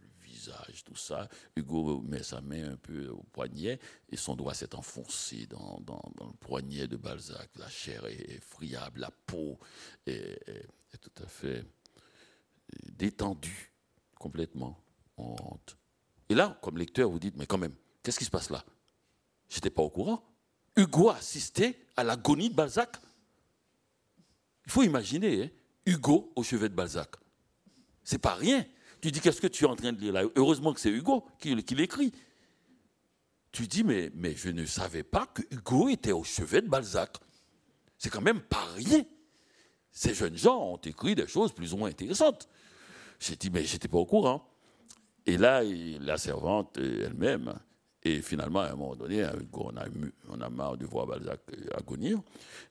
tout ça. Hugo met sa main un peu au poignet et son doigt s'est enfoncé dans, le poignet de Balzac. La chair est friable, la peau est, tout à fait détendue, complètement en honte. Et là, comme lecteur, vous dites, mais quand même, qu'est-ce qui se passe là? J'étais pas au courant. Hugo a assisté à l'agonie de Balzac Il faut imaginer, hein, Hugo au chevet de Balzac. C'est pas rien. Tu dis, qu'est-ce que tu es en train de lire là? Heureusement que c'est Hugo qui, l'écrit. Tu dis, mais, je ne savais pas que Hugo était au chevet de Balzac. C'est quand même pas rien. Ces jeunes gens ont écrit des choses plus ou moins intéressantes. J'ai dit, mais j'étais pas au courant. Et là, la servante elle-même, et finalement, à un moment donné, on a, on a marre de voir Balzac agonir.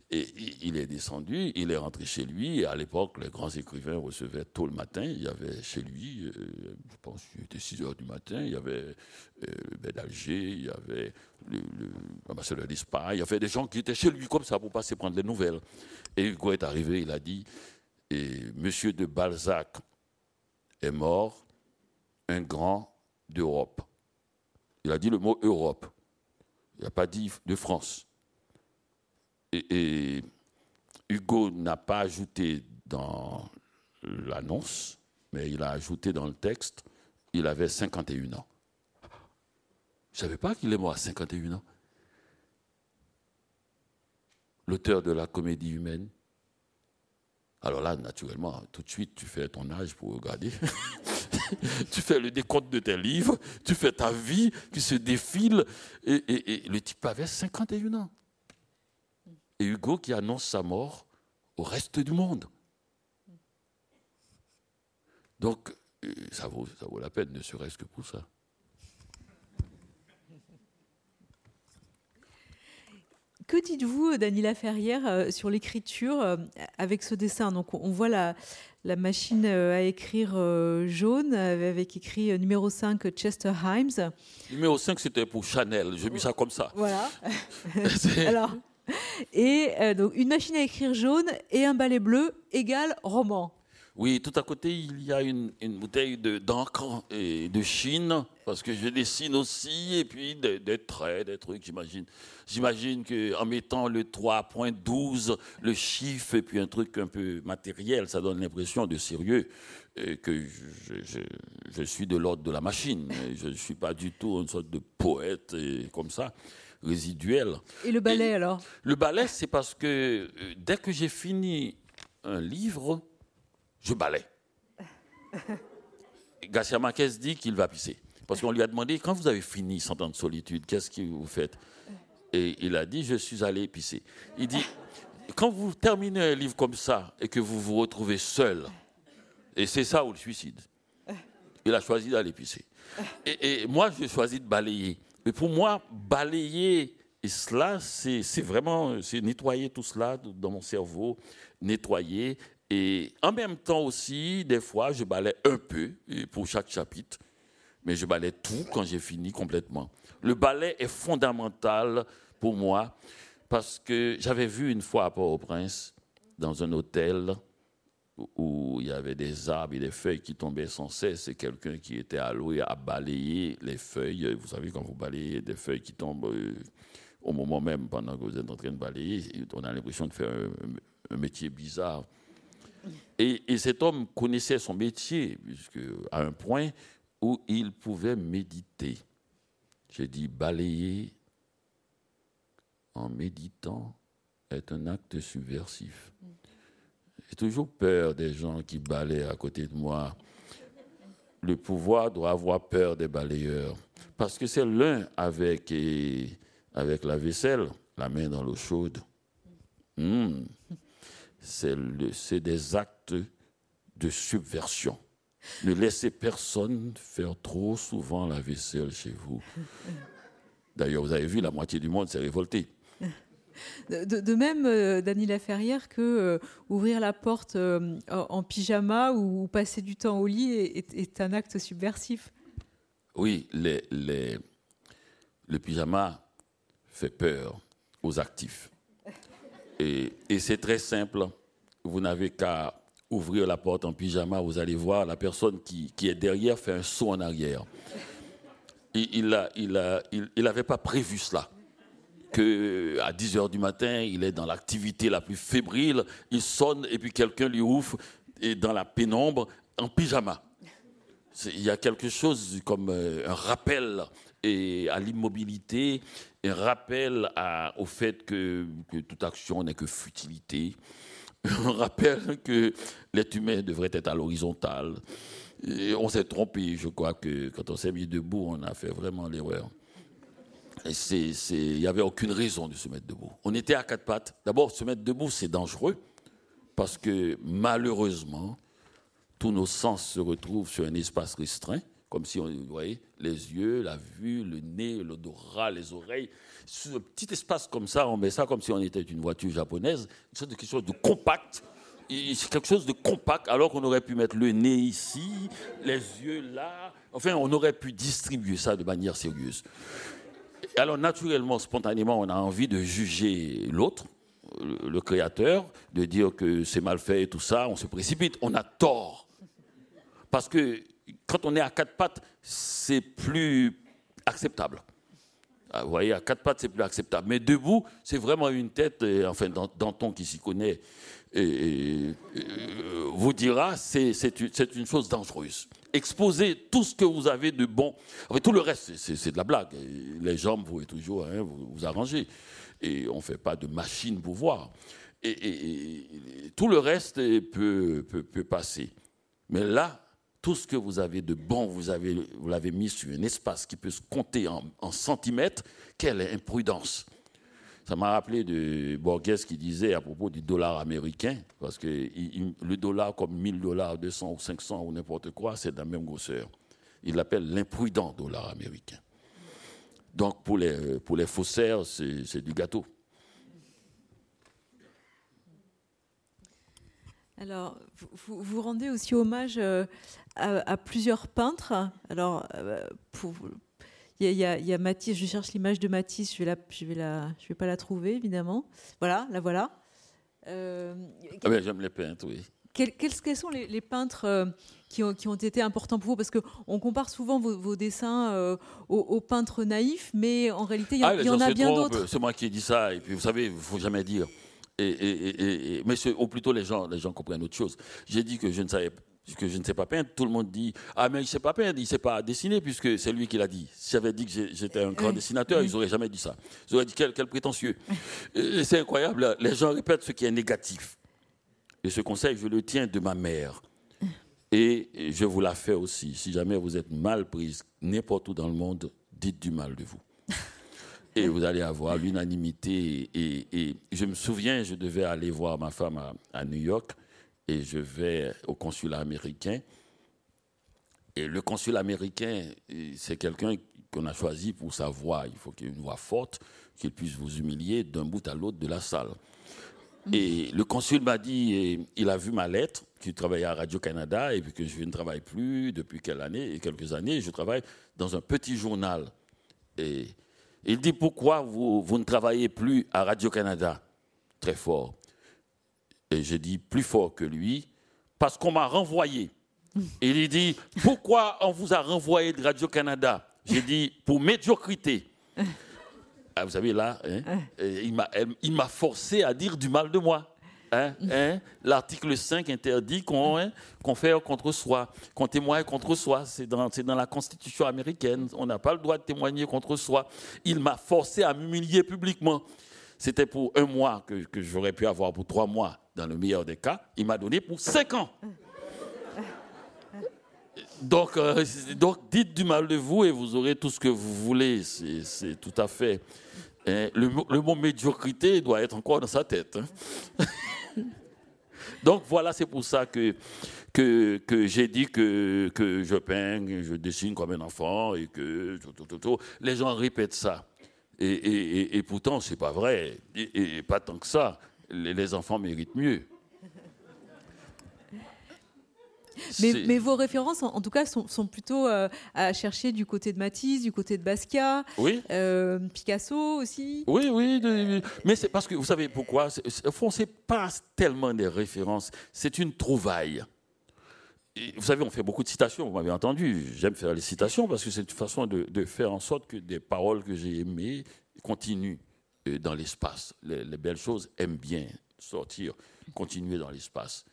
Et il est descendu, il est rentré chez lui. À l'époque, les grands écrivains recevaient tôt le matin. Il y avait chez lui, euh, je pense qu'il était 6 heures du matin, il y avait euh, ben d'Alger, il y avait l'ambassadeur d'Espagne, il y avait des gens qui étaient chez lui comme ça pour passer prendre les nouvelles. Et Hugo est arrivé, il a dit Monsieur de Balzac est mort, un grand d'Europe. Il a dit le mot Europe. Il n'a pas dit de France. Et, Hugo n'a pas ajouté dans l'annonce, mais il a ajouté dans le texte, il avait 51 ans. Je ne savais pas qu'il est mort à 51 ans. L'auteur de la comédie humaine. Alors là, naturellement, tout de suite, tu fais ton âge pour regarder. tu fais le décompte de tes livres, tu fais ta vie qui se défile. Et, le type avait 51 ans. Et Hugo qui annonce sa mort au reste du monde. Donc, euh, ça vaut, ça vaut la peine, ne serait-ce que pour ça. Que dites-vous, Daniela Ferrière, euh, sur l'écriture euh, avec ce dessin? Donc, on voit la, la machine euh, à écrire jaune avec écrit numéro 5 Chester Himes. Numéro 5, c'était pour Chanel. J'ai mis ça comme ça. Voilà. Alors, et donc, une machine à écrire jaune et un balai bleu égale roman. Oui, tout à côté, il y a une, bouteille d'encre et de Chine, parce que je dessine aussi, et puis des, traits, des trucs, j'imagine. J'imagine qu'en mettant le 3.12, le chiffre, et puis un truc un peu matériel, ça donne l'impression de sérieux, et que je, suis de l'ordre de la machine. Je ne suis pas du tout une sorte de poète et comme ça résiduel. Et le ballet alors? Le ballet, c'est parce que euh, dès que j'ai fini un livre, je balais. Garcia Marquez dit qu'il va pisser. Parce qu'on lui a demandé, quand vous avez fini Cent ans de solitude, qu'est-ce que vous faites? Et il a dit, je suis allé pisser. Il dit, quand vous terminez un livre comme ça et que vous vous retrouvez seul, et c'est ça ou le suicide, il a choisi d'aller pisser. Et, moi, j'ai choisi de balayer. Mais pour moi, balayer, et cela, c'est vraiment, nettoyer tout cela dans mon cerveau, nettoyer et en même temps aussi, des fois, je balais un peu pour chaque chapitre, mais je balais tout quand j'ai fini complètement. Le ballet est fondamental pour moi parce que j'avais vu une fois à Port-au-Prince, dans un hôtel, où il y avait des arbres et des feuilles qui tombaient sans cesse, et quelqu'un qui était alloué à balayer les feuilles. Vous savez, quand vous balayez des feuilles qui tombent euh, au moment même, pendant que vous êtes en train de balayer, on a l'impression de faire un métier bizarre. Et, cet homme connaissait son métier, puisque, à un point où il pouvait méditer. J'ai dit balayer en méditant est un acte subversif. J'ai toujours peur des gens qui balaient à côté de moi. Le pouvoir doit avoir peur des balayeurs. Parce que c'est l'un avec, avec la vaisselle, la main dans l'eau chaude. Hmm c'est des actes de subversion. Ne laissez personne faire trop souvent la vaisselle chez vous. D'ailleurs, vous avez vu, la moitié du monde s'est révolté. De, même, euh, Dany Laferrière, que euh, ouvrir la porte euh, en pyjama ou, passer du temps au lit est, un acte subversif. Oui, le pyjama fait peur aux actifs. Et, c'est très simple. Vous n'avez qu'à ouvrir la porte en pyjama, vous allez voir la personne qui, est derrière fait un saut en arrière. Il n'avait il il, pas prévu cela. Que à 10 heures du matin, il est dans l'activité la plus fébrile, il sonne et puis quelqu'un lui ouvre et dans la pénombre en pyjama. Il y a quelque chose comme euh, un rappel et à l'immobilité, rappel au fait que, toute action n'est que futilité. On rappelle que l'être humain devrait être à l'horizontale. On s'est trompé, je crois que quand on s'est mis debout, on a fait vraiment l'erreur. Il n'y avait aucune raison de se mettre debout. On était à quatre pattes. D'abord, se mettre debout, c'est dangereux, parce que malheureusement, tous nos sens se retrouvent sur un espace restreint, comme si on voyait les yeux, la vue, le nez, l'odorat, les oreilles. Un petit espace comme ça, on met ça comme si on était une voiture japonaise, une quelque chose de compact. C'est quelque chose de compact, alors qu'on aurait pu mettre le nez ici, les yeux là. Enfin, on aurait pu distribuer ça de manière sérieuse. Alors, naturellement, spontanément, on a envie de juger l'autre, le créateur, de dire que c'est mal fait et tout ça. On se précipite. On a tort. Parce que quand on est à quatre pattes, c'est plus acceptable. Ah, vous voyez, à quatre pattes, c'est plus acceptable. Mais debout, c'est vraiment une tête, et, enfin, Danton qui s'y connaît, et, vous dira, c'est une chose dangereuse. Exposez tout ce que vous avez de bon. Enfin, tout le reste, c'est de la blague. Les jambes, vous toujours hein, vous, vous, arranger. Et on ne fait pas de machine pour voir. Et, tout le reste peut, peut, peut passer. Mais là, tout ce que vous avez de bon, vous l'avez mis sur un espace qui peut se compter en, centimètres. Quelle imprudence ça m'a rappelé de Borges qui disait à propos du dollar américain, parce que le dollar comme 1000 dollars, 200 ou 500 ou n'importe quoi, c'est de la même grosseur. Il l'appelle l'imprudent dollar américain. Donc pour les, pour les faussaires, c'est du gâteau. Alors, vous, vous, rendez aussi hommage euh, à, plusieurs peintres. Alors, euh, il y, a Matisse, je cherche l'image de Matisse, je vais, je vais, la, je vais pas la trouver évidemment. Voilà, la voilà. Euh, ah ben, j'aime les peintres, oui. Quels, quels, sont les, peintres qui ont, qui, ont, été importants pour vous? Parce qu'on compare souvent vos, dessins aux, peintres naïfs, mais en réalité, il y, ah, en a bien d'autres. C'est moi qui ai dit ça, et puis vous savez, il ne faut jamais dire et, mais ou plutôt les gens, les gens comprennent autre chose. J'ai dit que je ne savais que je ne sais pas peindre. Tout le monde dit ah mais il ne sait pas peindre, il ne sait pas dessiner puisque c'est lui qui l'a dit. Si j'avais dit que j'étais un grand dessinateur, ils n'auraient jamais dit ça. Ils auraient dit quel, quel prétentieux. c'est incroyable. Les gens répètent ce qui est négatif. Et ce conseil, je le tiens de ma mère. Et je vous la fais aussi. Si jamais vous êtes mal prise n'importe où dans le monde, dites du mal de vous et vous allez avoir l'unanimité. Et, je me souviens, je devais aller voir ma femme à, New York et je vais au consulat américain. Et le consul américain, c'est quelqu'un qu'on a choisi pour sa voix. Il faut qu'il ait une voix forte, qu'il puisse vous humilier d'un bout à l'autre de la salle. Et le consul m'a dit, il a vu ma lettre, qu'il travaillait à Radio-Canada et que je ne travaille plus depuis quelques années, quelques années. Je travaille dans un petit journal. Et il dit pourquoi vous, vous ne travaillez plus à Radio-Canada Très fort. Et j'ai dit plus fort que lui, parce qu'on m'a renvoyé. Il dit pourquoi on vous a renvoyé de Radio-Canada J'ai dit pour médiocrité. Ah, vous savez, là, hein, il m'a forcé à dire du mal de moi. Hein, hein, l'article 5 interdit qu'on fait contre soi, qu'on témoigne contre soi. C'est dans, la Constitution américaine. On n'a pas le droit de témoigner contre soi. Il m'a forcé à m'humilier publiquement. C'était pour un mois que, j'aurais pu avoir pour trois mois, dans le meilleur des cas. Il m'a donné pour cinq ans. Donc, euh, dites du mal de vous et vous aurez tout ce que vous voulez. C'est tout à fait. Hein, le, le, mot médiocrité doit être encore dans sa tête. Donc voilà, c'est pour ça que, que, que j'ai dit que, que je peins, je dessine comme un enfant et que les gens répètent ça. Et, et, et, pourtant, c'est pas vrai. Et, pas tant que ça. les enfants méritent mieux. Mais, vos références, en, tout cas, sont, plutôt euh, à chercher du côté de Matisse, du côté de Basquiat, euh, Picasso aussi. Oui, oui, mais c'est parce que vous savez pourquoi? Au fond, c'est pas tellement des références, c'est une trouvaille. vous savez, on fait beaucoup de citations, vous m'avez entendu. J'aime faire les citations parce que c'est une façon de, de, faire en sorte que des paroles que j'ai aimées continuent euh, dans l'espace. Les, les belles choses aiment bien sortir, continuer dans l'espace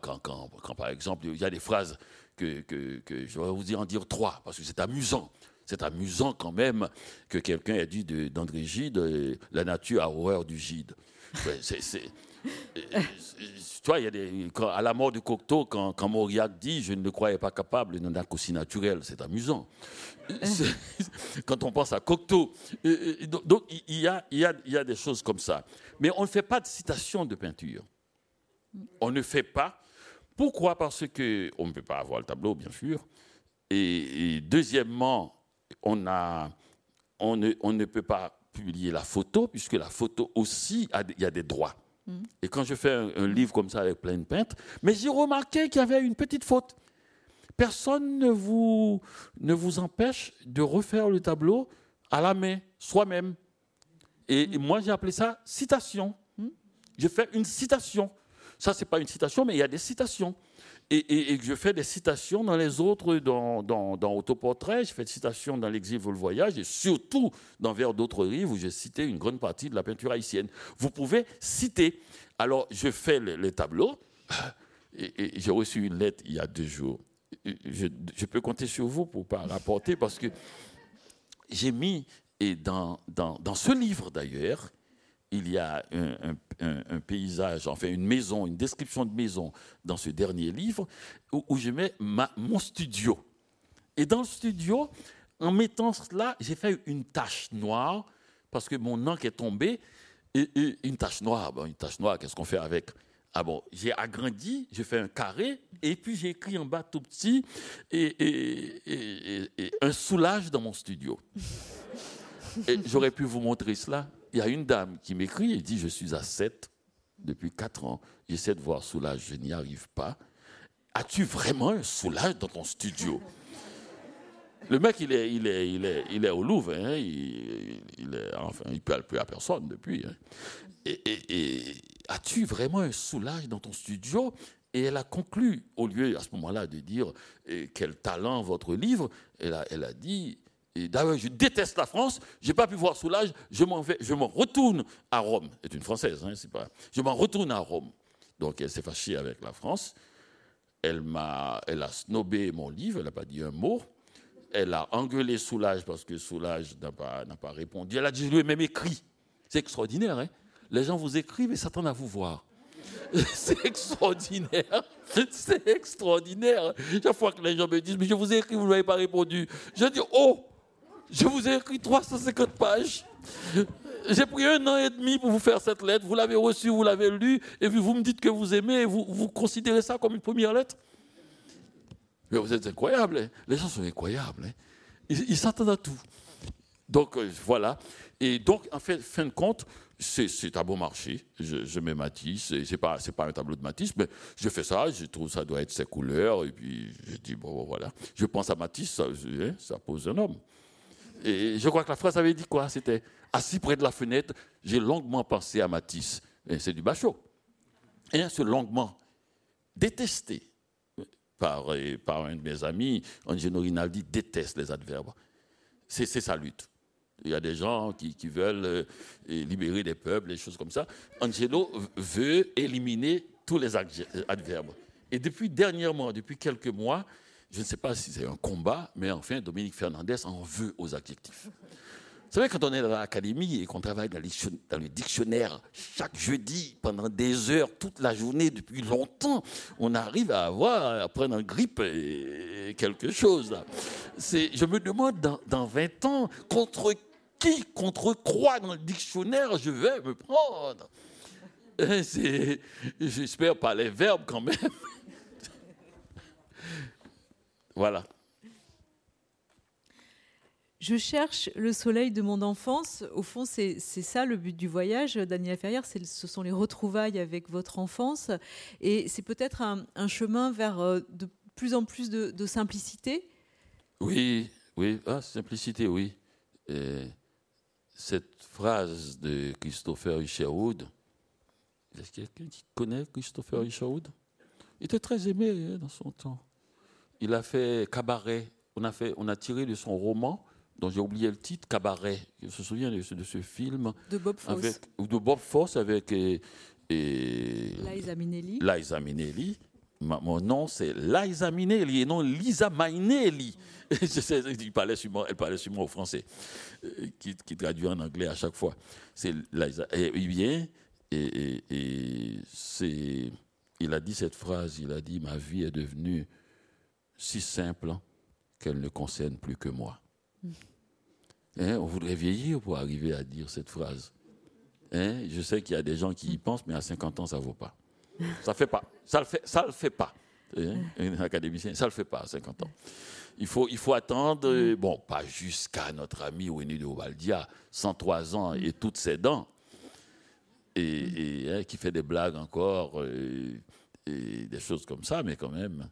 quand, par exemple, il y a des phrases que, que, je vais vous en dire trois, parce que c'est amusant. C'est amusant quand même que quelqu'un ait dit d'André Gide, euh, la nature a horreur du gide. tu vois, il y a des, à la mort de Cocteau, quand, quand Mauriac dit Je ne le croyais pas capable, il n'en a qu'aussi naturel, c'est amusant. quand on pense à Cocteau. Donc, il y, a, il, y a, il y a des choses comme ça. Mais on ne fait pas de citation de peinture. On ne fait pas. Pourquoi? Parce qu'on ne peut pas avoir le tableau, bien sûr. Et, deuxièmement, on, a, on, ne, on ne peut pas publier la photo, puisque la photo aussi, il y a des droits. Et quand je fais un, livre comme ça avec plein de peintres, mais j'ai remarqué qu'il y avait une petite faute. Personne ne vous, ne vous empêche de refaire le tableau à la main, soi-même. Et, moi, j'ai appelé ça citation. Je fais une citation. Ça, ce n'est pas une citation, mais il y a des citations et, je fais des citations dans les autres, dans, dans, Autoportrait, je fais des citations dans L'exil vaut le voyage, et surtout dans Vers d'autres rives, où j'ai cité une grande partie de la peinture haïtienne. Vous pouvez citer. Alors, je fais les, tableaux, et, j'ai reçu une lettre il y a deux jours. Je, peux compter sur vous pour pas rapporter, parce que j'ai mis, et dans, dans, dans ce livre d'ailleurs, il y a un, paysage, enfin une maison, une description de maison dans ce dernier livre où, je mets mon studio. Et dans le studio, en mettant cela, j'ai fait une tache noire parce que mon encre est tombée. Et, une tache noire, une tache noire, qu'est-ce qu'on fait avec? Ah bon, j'ai agrandi, j'ai fait un carré, et puis j'ai écrit en bas tout petit, et, et un soulage dans mon studio. J'aurais pu vous montrer cela, y a une dame qui m'écrit et dit Je suis à 7 depuis 4 ans. J'essaie de voir Soulage, je n'y arrive pas. As-tu vraiment un Soulage dans ton studio? Le mec, il est, il est, il est, il est au Louvre. Hein. il, il, est, enfin, il parle plus à personne depuis. Hein. Et, as-tu vraiment un Soulage dans ton studio? Et elle a conclu, au lieu à ce moment-là de dire quel talent votre livre, elle a, elle a dit d'ailleurs, je déteste la France, je n'ai pas pu voir Soulage, je m'en, je m'en retourne à Rome. C'est une Française, hein, c'est pas. Je m'en retourne à Rome. Donc elle s'est fâchée avec la France. Elle, m'a, elle a snobé mon livre, elle n'a pas dit un mot. Elle a engueulé Soulage parce que Soulage n'a pas, n'a pas répondu. Elle a dit, je lui ai même écrit. C'est extraordinaire, hein Les gens vous écrivent et s'attendent à vous voir. C'est extraordinaire. C'est extraordinaire. Chaque fois que les gens me disent, mais je vous ai écrit, vous ne m'avez pas répondu. Je dis, oh, je vous ai écrit 350 pages. J'ai pris un an et demi pour vous faire cette lettre. Vous l'avez reçue, vous l'avez lue, et puis vous me dites que vous aimez, vous, vous considérez ça comme une première lettre. Mais vous êtes incroyable. Hein. Les gens sont incroyables. Hein. Ils s'attendent à tout. Donc euh, voilà. Et donc, en fait, fin de compte, c'est un bon marché. Je, mets Matisse. C'est pas, pas un tableau de Matisse, mais je fais ça. Je trouve que ça doit être ses couleurs. Et puis, je dis, bon, voilà. Je pense à Matisse, hein, ça pose un homme. Et je crois que la phrase avait dit quoi? C'était assis près de la fenêtre, j'ai longuement pensé à Matisse. C'est du bachot. Et ce longuement, détesté par, par un de mes amis, Angelo Rinaldi déteste les adverbes. C'est sa lutte. Il y a des gens qui, qui veulent euh, libérer des peuples, des choses comme ça. Angelo veut éliminer tous les adverbes. Et depuis dernièrement, depuis quelques mois, je ne sais pas si c'est un combat, mais enfin, Dominique Fernandez en veut aux adjectifs. Vous savez, quand on est dans l'académie et qu'on travaille dans le dictionnaire chaque jeudi pendant des heures, toute la journée, depuis longtemps, on arrive à avoir, à prendre un grippe et quelque chose. Je me demande, dans, dans 20 ans, contre qui, contre quoi dans le dictionnaire je vais me prendre? J'espère pas les verbes quand même. Voilà. Je cherche le soleil de mon enfance. Au fond, c'est ça le but du voyage, Daniel Ferrière. Ce sont les retrouvailles avec votre enfance. Et c'est peut-être un, chemin vers euh, de plus en plus de, simplicité. Oui, oui. Ah, simplicité, oui. cette phrase de Christopher Isherwood, est-ce qu'il y a quelqu'un qui connaît Christopher Isherwood? Il était très aimé hein, dans son temps il a fait Cabaret. On a, fait, on a tiré de son roman, dont j'ai oublié le titre, Cabaret. Je me souviens de ce, de ce film. De Bob Fosse. Avec, de Bob Fosse avec. Et, Liza Minnelli. Liza Minnelli. mon nom, c'est Liza Minnelli et non Lisa Minnelli. elle parlait sûrement, elle parlait sûrement au français, euh, qui, qui, traduit en anglais à chaque fois. C'est Liza. Et bien, Et, c'est, il a dit cette phrase, il a dit, ma vie est devenue si simple qu'elle ne concerne plus que moi. Hein, on voudrait vieillir pour arriver à dire cette phrase. Hein, je sais qu'il y a des gens qui y pensent, mais à 50 ans, ça ne vaut pas. Ça fait pas. Ça le fait, ça le fait pas. Hein, un académicien, ça le fait pas à 50 ans. Il faut, il faut attendre, bon, pas jusqu'à notre ami Winnie de Ovaldia, 103 ans et toutes ses dents, et, qui fait des blagues encore, euh, et, des choses comme ça, mais quand même,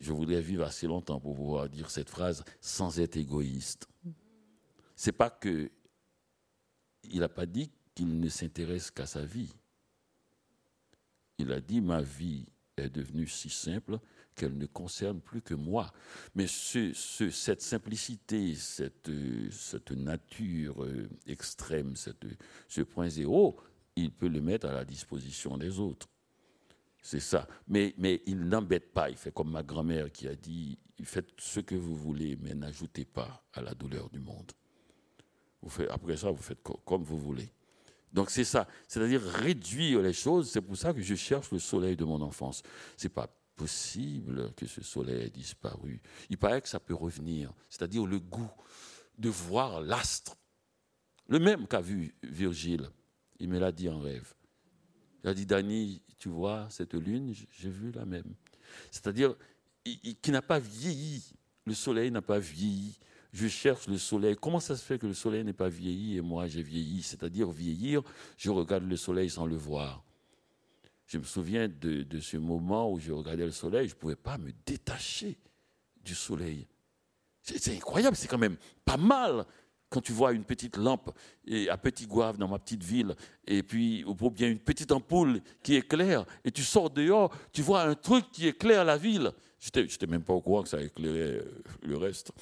je voudrais vivre assez longtemps pour pouvoir dire cette phrase sans être égoïste. C'est pas que il n'a pas dit qu'il ne s'intéresse qu'à sa vie. Il a dit ma vie est devenue si simple qu'elle ne concerne plus que moi. Mais cette simplicité, cette, nature euh, extrême, ce point zéro, il peut le mettre à la disposition des autres. C'est ça. Mais, il n'embête pas. Il fait comme ma grand-mère qui a dit, faites ce que vous voulez, mais n'ajoutez pas à la douleur du monde. Après ça, vous faites comme vous voulez. Donc c'est ça, c'est-à-dire réduire les choses. C'est pour ça que je cherche le soleil de mon enfance. C'est pas possible que ce soleil ait disparu. Il paraît que ça peut revenir, c'est-à-dire le goût de voir l'astre, le même qu'a vu Virgile. Il me l'a dit en rêve. Il a dit, Dani, tu vois cette lune, j'ai vu la même. C'est-à-dire qui n'a pas vieilli. Le soleil n'a pas vieilli je cherche le soleil. Comment ça se fait que le soleil n'est pas vieilli et moi j'ai vieilli? C'est-à-dire vieillir, je regarde le soleil sans le voir. Je me souviens de, ce moment où je regardais le soleil, je ne pouvais pas me détacher du soleil. C'est incroyable, c'est quand même pas mal quand tu vois une petite lampe et à Petit Gouave dans ma petite ville, et puis ou bien une petite ampoule qui éclaire, et tu sors dehors, tu vois un truc qui éclaire la ville. Je n'étais même pas au courant que ça éclairait euh, le reste.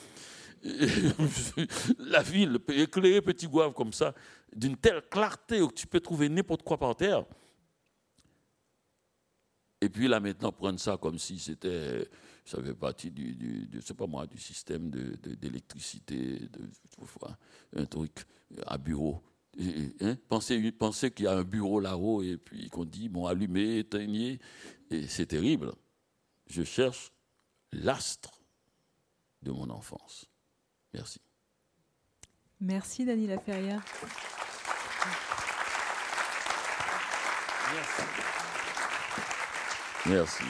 la ville éclairée petit goave comme ça, d'une telle clarté où tu peux trouver n'importe quoi par terre. Et puis là maintenant prendre ça comme si c'était, ça fait partie du, du pas moi, du système d'électricité, de, un truc à bureau. Hein, pensez, pensez qu'il y a un bureau là-haut et puis qu'on dit bon allumez, éteignez, et c'est terrible. Je cherche l'astre de mon enfance. Merci. Merci Dani Laferrière. Merci. Merci.